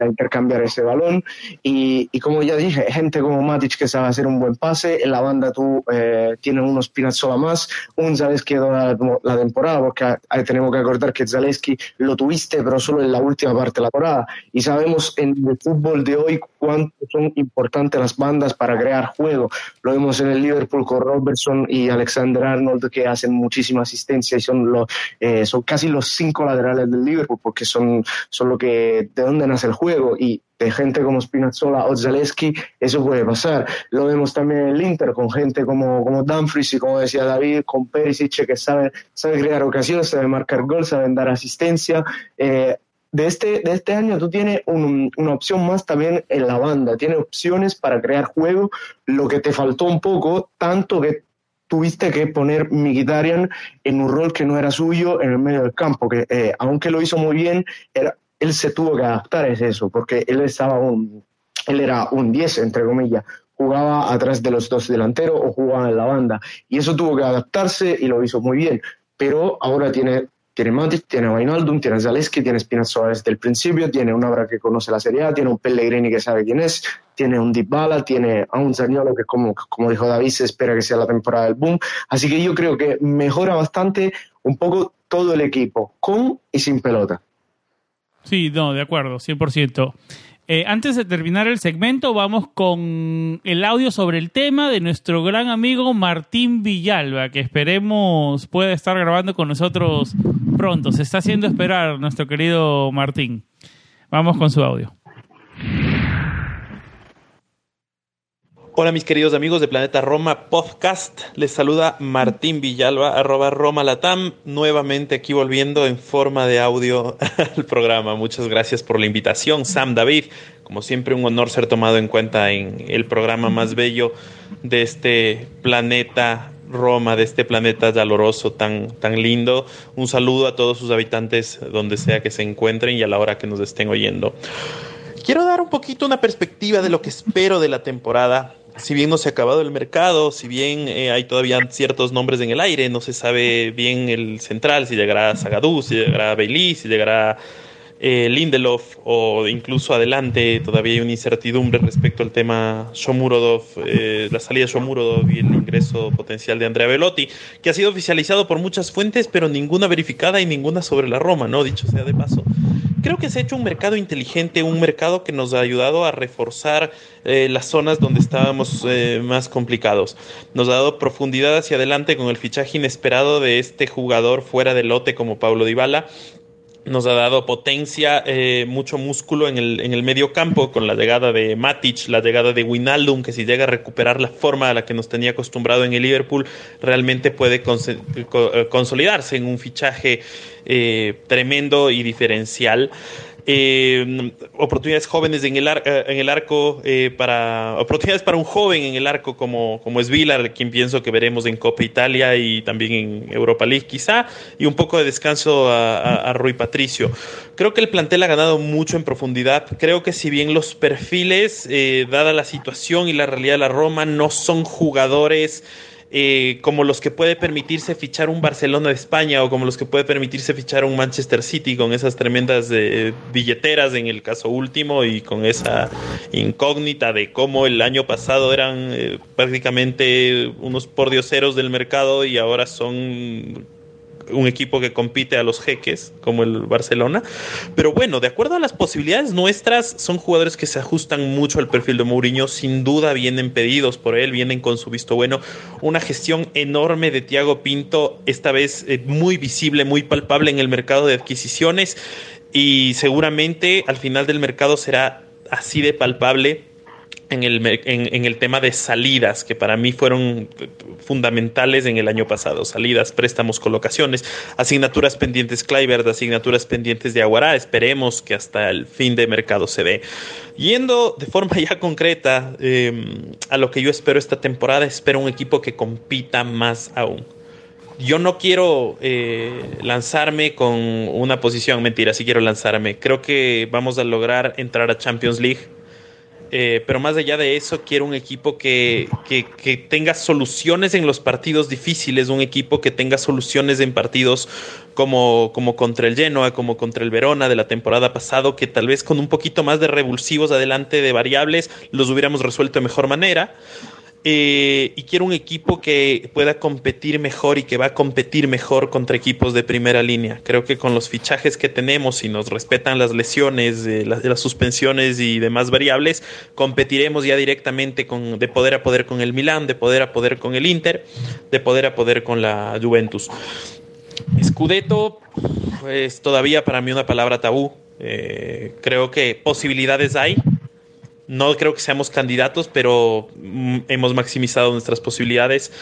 intercambiar ese balón. Y, y, como ya dije, gente como Matic que sabe hacer un buen pase. En la banda tú eh, tienes unos Spinazzola más, un Zaleski la, la temporada, porque tenemos que acordar que Zaleski lo tuviste, pero solo en la última parte de la temporada. Y sabemos en el fútbol de hoy cuánto son importantes las bandas para crear juego. Lo vemos en el Liverpool con Robertson y Alexander Arnold, que hacen muchísima asistencia y son, los, eh, son casi los cinco laterales del Liverpool, porque son, son lo que, de dónde nace el juego y de gente como Spinazzola o Zaleski, eso puede pasar. Lo vemos también en el Inter con gente como, como Dumfries y como decía David, con Perisic que sabe, sabe crear ocasiones, sabe marcar gol, sabe dar asistencia. Eh, de este, de este año tú tienes una opción más también en la banda, tienes opciones para crear juego, lo que te faltó un poco, tanto que tuviste que poner Mkhitaryan en un rol que no era suyo en el medio del campo, que eh, aunque lo hizo muy bien, era, él se tuvo que adaptar a eso, porque él estaba un, él era un 10, entre comillas, jugaba atrás de los dos delanteros o jugaba en la banda. Y eso tuvo que adaptarse y lo hizo muy bien. Pero ahora tiene, tiene Matic, tiene Wijnaldum, tiene Zaleski, tiene Spinazzola desde el principio, tiene un Abra que conoce la Serie tiene un Pellegrini que sabe quién es, tiene un Dybala, tiene a un Zaniolo que como, como dijo David se espera que sea la temporada del boom. Así que yo creo que mejora bastante un poco todo el equipo, con y sin pelota. Sí, no, de acuerdo, 100%. Eh, antes de terminar el segmento, vamos con el audio sobre el tema de nuestro gran amigo Martín Villalba, que esperemos pueda estar grabando con nosotros pronto. Se está haciendo esperar nuestro querido Martín. Vamos con su audio. Hola mis queridos amigos de Planeta Roma Podcast, les saluda Martín Villalba, arroba Roma Latam, nuevamente aquí volviendo en forma de audio al programa. Muchas gracias por la invitación, Sam David. Como siempre, un honor ser tomado en cuenta en el programa más bello de este planeta Roma, de este planeta doloroso tan, tan lindo. Un saludo a todos sus habitantes donde sea que se encuentren y a la hora que nos estén oyendo. Quiero dar un poquito una perspectiva de lo que espero de la temporada si bien no se ha acabado el mercado, si bien eh, hay todavía ciertos nombres en el aire, no se sabe bien el central, si llegará Zagadou, si llegará Bailey, si llegará eh, Lindelof o incluso adelante, todavía hay una incertidumbre respecto al tema Shomurodov, eh, la salida de Shomurodov y el ingreso potencial de Andrea Velotti, que ha sido oficializado por muchas fuentes, pero ninguna verificada y ninguna sobre la Roma, ¿no? Dicho sea de paso creo que se ha hecho un mercado inteligente, un mercado que nos ha ayudado a reforzar eh, las zonas donde estábamos eh, más complicados. Nos ha dado profundidad hacia adelante con el fichaje inesperado de este jugador fuera del lote como Pablo Dybala nos ha dado potencia, eh, mucho músculo en el, en el medio campo con la llegada de Matic, la llegada de Winaldum, que si llega a recuperar la forma a la que nos tenía acostumbrado en el Liverpool, realmente puede eh, consolidarse en un fichaje eh, tremendo y diferencial eh, oportunidades jóvenes en el, eh, en el arco eh, para oportunidades para un joven en el arco como, como es Vilar, quien pienso que veremos en Copa Italia y también en Europa League quizá, y un poco de descanso a, a, Rui Patricio. Creo que el plantel ha ganado mucho en profundidad. Creo que si bien los perfiles, eh, dada la situación y la realidad de la Roma, no son jugadores eh, como los que puede permitirse fichar un Barcelona de España o como los que puede permitirse fichar un Manchester City con esas tremendas eh, billeteras en el caso último y con esa incógnita de cómo el año pasado eran eh, prácticamente unos pordioseros del mercado y ahora son un equipo que compite a los jeques, como el Barcelona. Pero bueno, de acuerdo a las posibilidades nuestras, son jugadores que se ajustan mucho al perfil de Mourinho. Sin duda vienen pedidos por él, vienen con su visto bueno. Una gestión enorme de Thiago Pinto, esta vez eh, muy visible, muy palpable en el mercado de adquisiciones. Y seguramente al final del mercado será así de palpable en el, en, el tema de salidas, que para mí fueron fundamentales en el año pasado. Salidas, préstamos, colocaciones, asignaturas pendientes Clivert, asignaturas pendientes de Aguará. Esperemos que hasta el fin de mercado se dé. Yendo de forma ya concreta em, a lo que yo espero esta temporada, espero un equipo que compita más aún. Yo no quiero eh, lanzarme con una posición, mentira, sí quiero lanzarme. Creo que vamos a lograr entrar a Champions League eh, pero más allá de eso, quiero un equipo que, que, tenga soluciones en los partidos difíciles, un equipo que tenga soluciones en partidos como, como contra el Genoa, como contra el Verona de la temporada pasada, que tal vez con un poquito más de revulsivos adelante de variables los hubiéramos resuelto de mejor manera. Eh, y quiero un equipo que pueda competir mejor y que va a competir mejor contra equipos de primera línea. Creo que con los fichajes que tenemos, si nos respetan las lesiones, eh, las, suspensiones y demás variables, competiremos ya directamente con, de poder a poder con el Milán, de poder a poder con el Inter, de poder a poder con la Juventus. Scudetto es pues, todavía para mí una palabra tabú. Eh, creo que posibilidades hay, no creo que seamos candidatos, pero mm, hemos maximizado nuestras posibilidades.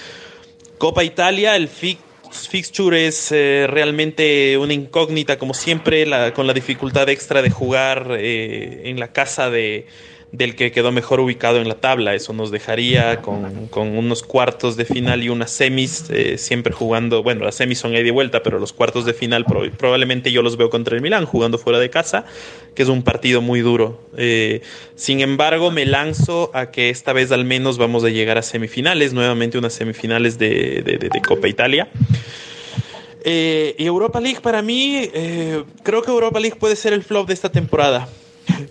Copa Italia, el fixture es eh, realmente una incógnita, como siempre, con la dificultad extra de jugar eh, en la casa de, del que quedó mejor ubicado en la tabla. Eso nos dejaría con, unos cuartos de final y unas semis, eh, siempre jugando, bueno, las semis son ahí de vuelta, pero los cuartos de final probablemente yo los veo contra el Milán, jugando fuera de casa, que es un partido muy duro. Eh, sin embargo, me lanzo a que esta vez al menos vamos a llegar a semifinales, nuevamente unas semifinales de, de, Copa Italia. Eh, y Europa League para mí, creo que Europa League puede ser el flop de esta temporada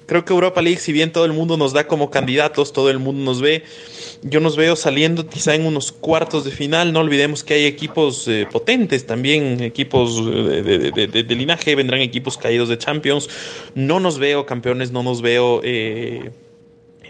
creo que Europa League, si bien todo el mundo nos da como candidatos, todo el mundo nos ve, yo nos veo saliendo quizá en unos cuartos de final. No olvidemos que hay equipos eh, potentes también, equipos eh, de, linaje, vendrán equipos caídos de Champions. No nos veo campeones, no nos veo... Eh,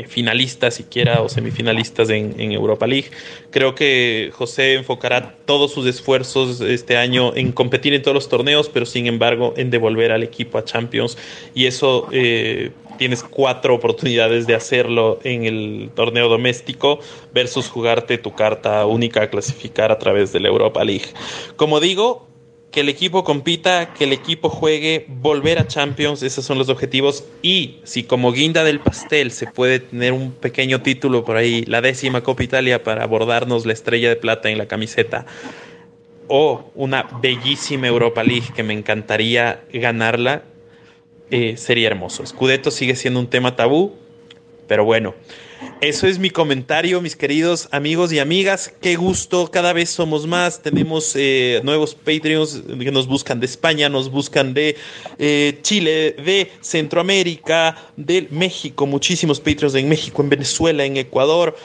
finalistas siquiera o semifinalistas en, Europa League. Creo que José enfocará todos sus esfuerzos este año en competir en todos los torneos, pero sin embargo en devolver al equipo a Champions y eso eh, tienes cuatro oportunidades de hacerlo en el torneo doméstico versus jugarte tu carta única a clasificar a través de la Europa League. Como digo, que el equipo compita, que el equipo juegue, volver a Champions, esos son los objetivos. Y si como guinda del pastel se puede tener un pequeño título por ahí, la décima Copa Italia para abordarnos la estrella de plata en la camiseta, o una bellísima Europa League que me encantaría ganarla, eh, sería hermoso. Scudetto sigue siendo un tema tabú, pero bueno. Eso es mi comentario, mis queridos amigos y amigas. Qué gusto, cada vez somos más. Tenemos eh, nuevos Patreons que nos buscan de España, nos buscan de eh, Chile, de Centroamérica, de México. Muchísimos Patreons en México, en Venezuela, en Ecuador.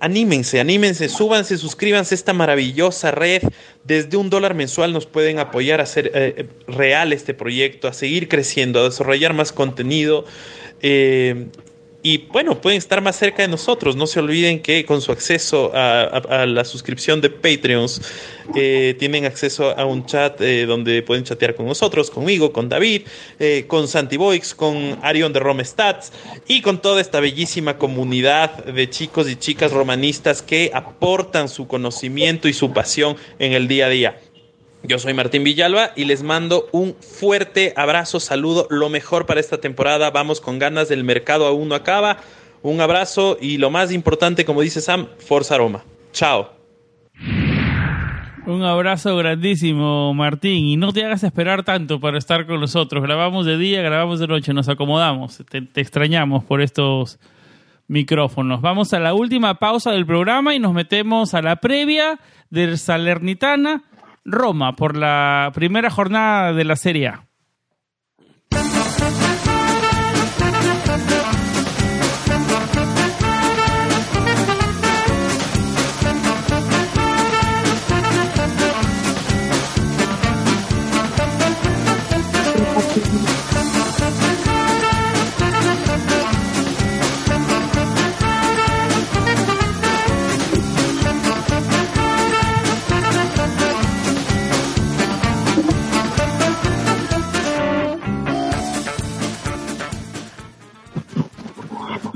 anímense, anímense, súbanse, suscríbanse a esta maravillosa red. Desde un dólar mensual nos pueden apoyar a hacer eh, real este proyecto, a seguir creciendo, a desarrollar más contenido. Y bueno, pueden estar más cerca de nosotros. No se olviden que con su acceso a, la suscripción de Patreons eh, tienen acceso a un chat eh, donde pueden chatear con nosotros, conmigo, con David, eh, con Santi Boix, con Arion de Rome Stats y con toda esta bellísima comunidad de chicos y chicas romanistas que aportan su conocimiento y su pasión en el día a día. Yo soy Martín Villalba y les mando un fuerte abrazo, saludo, lo mejor para esta temporada. Vamos con ganas, del mercado aún no acaba. Un abrazo y lo más importante, como dice Sam, Forza Aroma. Chao. Un abrazo grandísimo, Martín. Y no te hagas esperar tanto para estar con nosotros. Grabamos de día, grabamos de noche, nos acomodamos. Te, te extrañamos por estos micrófonos. Vamos a la última pausa del programa y nos metemos a la previa del Salernitana Roma por la primera jornada de la Serie A.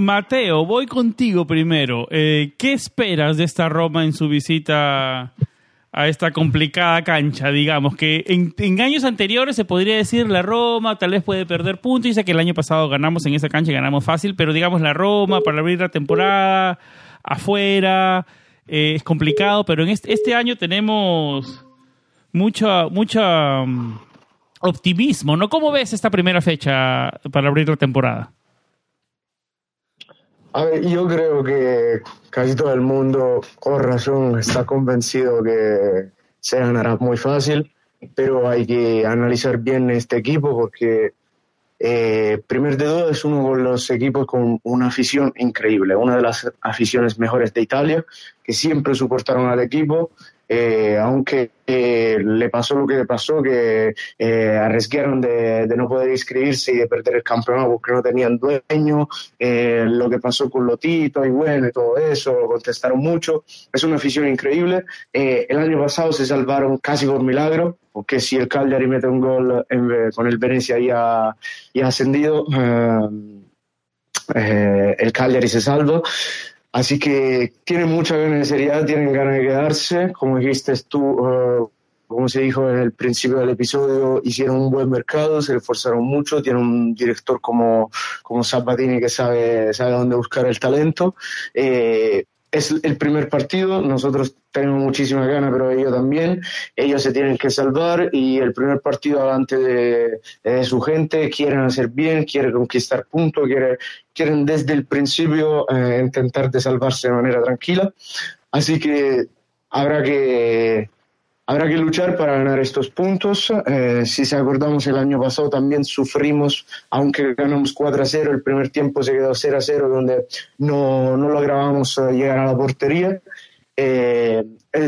Mateo, voy contigo primero. Eh, ¿Qué esperas de esta Roma en su visita a esta complicada cancha? Digamos que en, años anteriores se podría decir la Roma tal vez puede perder puntos. Dice que el año pasado ganamos en esa cancha y ganamos fácil, pero digamos la Roma para abrir la temporada afuera eh, es complicado, pero en este, año tenemos mucho, mucho mm, optimismo, ¿no? ¿Cómo ves esta primera fecha para abrir la temporada? A ver, yo creo que casi todo el mundo, con razón, está convencido que se ganará muy fácil, pero hay que analizar bien este equipo porque, eh, primero de todo, es uno de los equipos con una afición increíble, una de las aficiones mejores de Italia, que siempre soportaron al equipo eh, aunque eh, le pasó lo que le pasó, que eh, arriesgaron de, no poder inscribirse y de perder el campeonato porque no tenían dueño, eh, lo que pasó con Lotito y bueno y todo eso, contestaron mucho, es una afición increíble. el año pasado se salvaron casi por milagro, porque si el Cagliari mete un gol con el Venecia ya, ya ascendido, el Cagliari se salva. Así que tienen mucha seriedad, tienen ganas de quedarse. Como dijiste tú, uh, como se dijo en el principio del episodio, hicieron un buen mercado, se esforzaron mucho, tiene un director como, como Sabatini que sabe, sabe dónde buscar el talento. Eh, es el primer partido, nosotros tenemos muchísima ganas, pero ellos también, ellos se tienen que salvar y el primer partido delante de, su gente quieren hacer bien, quieren conquistar puntos, quieren, quieren desde el principio eh, intentar de salvarse de manera tranquila. Así que habrá que Habrá que luchar para ganar estos puntos. Eh, si se acordamos, el año pasado también sufrimos, aunque ganamos 4 a 0, el primer tiempo se quedó 0 a 0, donde no, no logramos eh, llegar a la portería. Eh,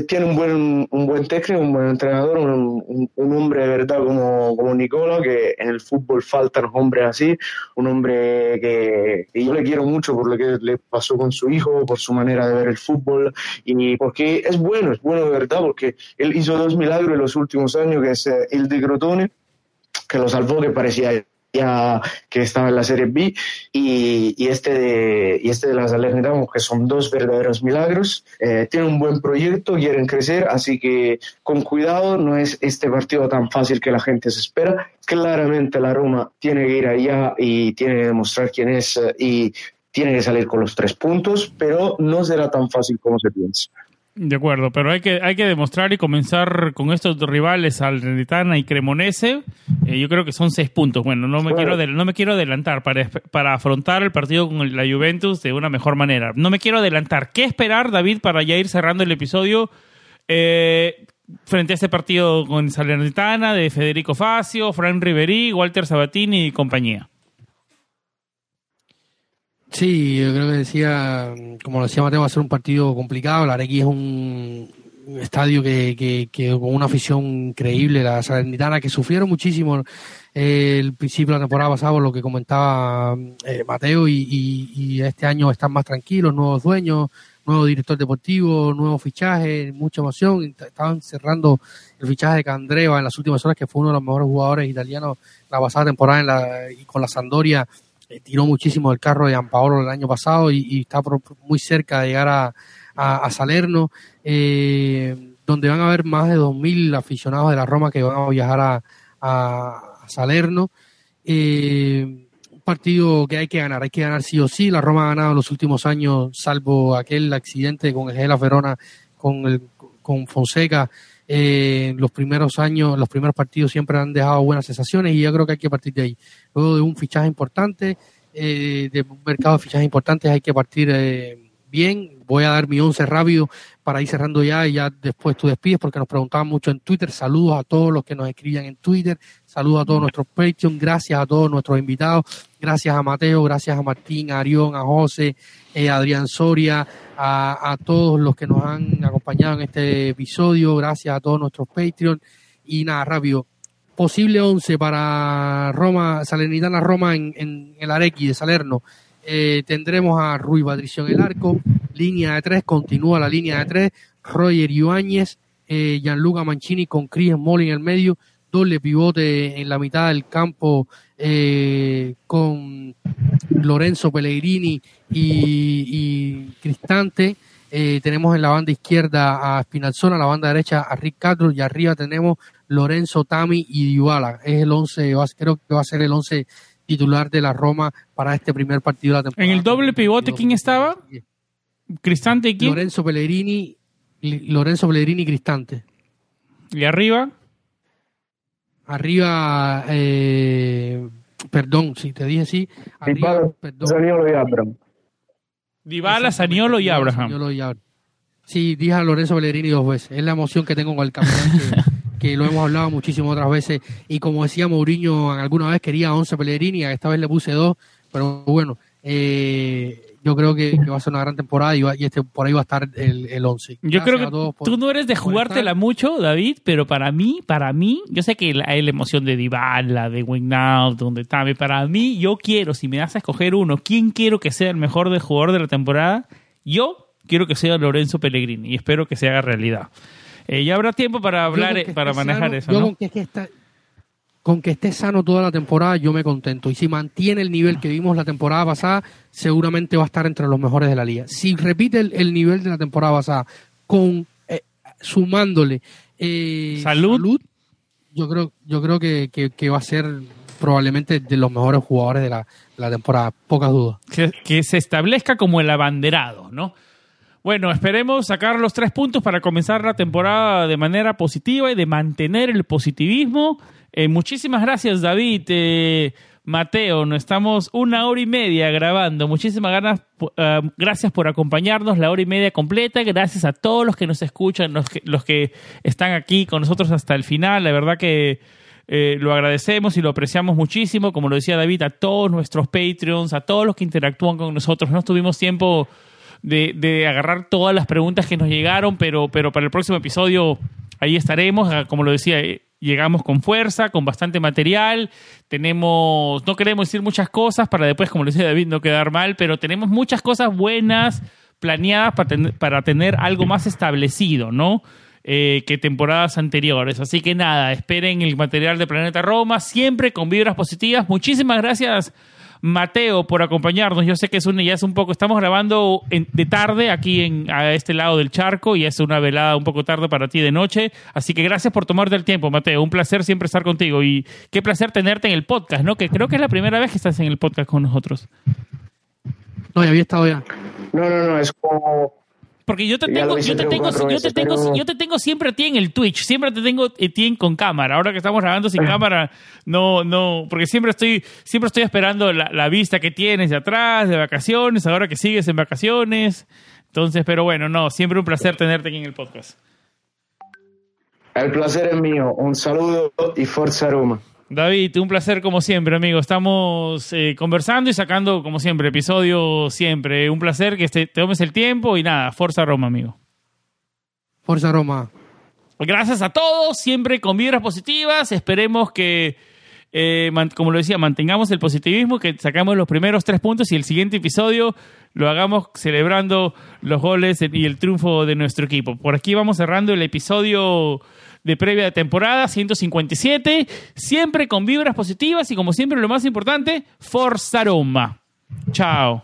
tiene un buen, un buen técnico, un buen entrenador, un, un, hombre de verdad como, como Nicola, que en el fútbol faltan hombres así, un hombre que, yo le quiero mucho por lo que le pasó con su hijo, por su manera de ver el fútbol, y porque es bueno, es bueno de verdad, porque él hizo dos milagros en los últimos años, que es eh, el de Crotone, que lo salvó, que parecía que estaba en la Serie B y, y este de y este de la Salernitana que son dos verdaderos milagros. Eh, tienen un buen proyecto quieren crecer así que con cuidado no es este partido tan fácil que la gente se espera. Claramente la Roma tiene que ir allá y tiene que demostrar quién es eh, y tiene que salir con los tres puntos pero no será tan fácil como se piensa de acuerdo, pero hay que, hay que demostrar y comenzar con estos rivales, Salernitana y Cremonese. Eh, yo creo que son seis puntos. Bueno, no me, quiero, no me quiero adelantar para, para afrontar el partido con la Juventus de una mejor manera. No me quiero adelantar. ¿Qué esperar, David, para ya ir cerrando el episodio eh, frente a este partido con Salernitana de Federico Facio, Fran Riveri, Walter Sabatini y compañía? Sí, yo creo que decía, como lo decía Mateo, va a ser un partido complicado. La Arequi es un estadio que, que, con una afición increíble, la Salernitana, que sufrieron muchísimo eh, el principio de la temporada pasada, lo que comentaba eh, Mateo, y, este año están más tranquilos, nuevos dueños, nuevo director deportivo, nuevos fichajes, mucha emoción. Estaban cerrando el fichaje de Candreva en las últimas horas, que fue uno de los mejores jugadores italianos la pasada temporada en la, y con la Sandoria tiró muchísimo el carro de Ampaolo el año pasado y, está muy cerca de llegar a, Salerno, eh, donde van a haber más de 2.000 aficionados de la Roma que van a viajar a, a Salerno. Eh, un partido que hay que ganar, hay que ganar sí o sí. La Roma ha ganado en los últimos años, salvo aquel accidente con el Gela Verona, con, el, con Fonseca. Eh, los primeros años, los primeros partidos siempre han dejado buenas sensaciones y yo creo que hay que partir de ahí. Luego de un fichaje importante, eh, de un mercado de fichajes importantes, hay que partir eh, bien. Voy a dar mi once rápido para ir cerrando ya y ya después tú despides porque nos preguntaban mucho en Twitter. Saludos a todos los que nos escribían en Twitter. Saludos a todos nuestros Patreon. Gracias a todos nuestros invitados. Gracias a Mateo, gracias a Martín, a Arión, a José, eh, a Adrián Soria, a, todos los que nos han acompañado en este episodio. Gracias a todos nuestros Patreon. Y nada, rápido. Posible once para Roma, Salernitana Roma en, el Arequi de Salerno. Eh, tendremos a Rui Patricio en el arco, línea de tres, continúa la línea de tres, Roger Ibañez, eh, Gianluca Mancini con Chris Molly en el medio, doble pivote en la mitad del campo eh, con Lorenzo Pellegrini y, Cristante. Eh, tenemos en la banda izquierda a Spinalzona, la banda derecha a Rick Castro y arriba tenemos Lorenzo Tami y Dybala. Es el 11, creo que va a ser el 11 titular de la Roma para este primer partido de la temporada. ¿En el doble pivote quién estaba? ¿Cristante y quién? Lorenzo Pellegrini, Lorenzo Pellegrini y Cristante. ¿Y arriba? Arriba, eh, perdón, si te dije sí. Arriba, perdón. Saniolo y Abraham. Dybala, Saniolo y Abraham. Sí, dije a Lorenzo Pellegrini dos veces. Es la emoción que tengo con el campeón que lo hemos hablado muchísimas otras veces. Y como decía Mourinho, alguna vez quería 11 Pellegrini, esta vez le puse dos, pero bueno, eh, yo creo que, va a ser una gran temporada y, este por ahí va a estar el, el 11. Yo creo que tú no eres de jugártela mucho, David, pero para mí, para mí, yo sé que hay la emoción de Dybala, de Wijnaldum, donde Tame, para mí, yo quiero, si me das a escoger uno, ¿quién quiero que sea el mejor de jugador de la temporada? Yo quiero que sea Lorenzo Pellegrini y espero que se haga realidad. Eh, ya habrá tiempo para hablar, eh, para manejar eso. con, que, con que esté sano toda la temporada, yo me contento. Y si mantiene el nivel que vimos la temporada pasada, seguramente va a estar entre los mejores de la liga. Si repite el, nivel de la temporada pasada, con eh, sumándole Eh, ¿Salud? Yo creo, yo creo que, que- que va a ser probablemente de los mejores jugadores de la, la temporada, pocas dudas. que, que se establezca como el abanderado, ¿no? Bueno, esperemos sacar los tres puntos para comenzar la temporada de manera positiva y de mantener el positivismo. Eh, muchísimas gracias, David. Eh, Mateo, nos estamos una hora y media grabando. Muchísimas ganas, ah, gracias por acompañarnos la hora y media completa. Gracias a todos los que nos escuchan, los que, los que están aquí con nosotros hasta el final. La verdad que eh, lo agradecemos y lo apreciamos muchísimo. Como lo decía David, a todos nuestros Patreons, a todos los que interactúan con nosotros. No tuvimos tiempo de, de agarrar todas las preguntas que nos llegaron, pero, pero para el próximo episodio ahí estaremos. Ah, Como lo decía, eh, llegamos con fuerza, con bastante material. Tenemos, no queremos decir muchas cosas para después, como lo decía David, no quedar mal, pero tenemos muchas cosas buenas planeadas para, ten- para tener algo más establecido, ¿no? Eh, que temporadas anteriores. Así que nada, esperen el material de Planeta Roma, siempre con vibras positivas. Muchísimas gracias, Mateo, por acompañarnos. Yo sé que es un, ya es un poco, estamos grabando en- de tarde aquí en, a este lado del charco y es una velada un poco tarde para ti de noche. Así que gracias por tomarte el tiempo, Mateo. Un placer siempre estar contigo y qué placer tenerte en el podcast, ¿no? Que creo que es la primera vez que estás en el podcast con nosotros. No, ya había estado ya. No, no, no, es como... Porque yo te tengo, yo te tengo, yo te tengo, yo te tengo siempre a ti en el Twitch, siempre te tengo a ti en- con cámara. Ahora que estamos grabando sin cámara, no, no, porque siempre estoy, siempre estoy esperando la, la vista que tienes de atrás, de vacaciones, ahora que sigues en vacaciones. Entonces, pero bueno, no, siempre un placer tenerte aquí en el podcast. El placer es mío. Un saludo y Forza Roma. David, un placer como siempre, amigo. Estamos eh, conversando y sacando, como siempre, episodio siempre. Un placer que este- te tomes el tiempo y nada, Forza Roma, amigo. Forza Roma. Gracias a todos, siempre con vibras positivas. Esperemos que, eh, como lo decía, mantengamos el positivismo, que sacamos los primeros tres puntos y el siguiente episodio lo hagamos celebrando los goles y el triunfo de nuestro equipo. Por aquí vamos cerrando el episodio de previa de temporada 157, siempre con vibras positivas y como siempre lo más importante, Forza Roma. Chao.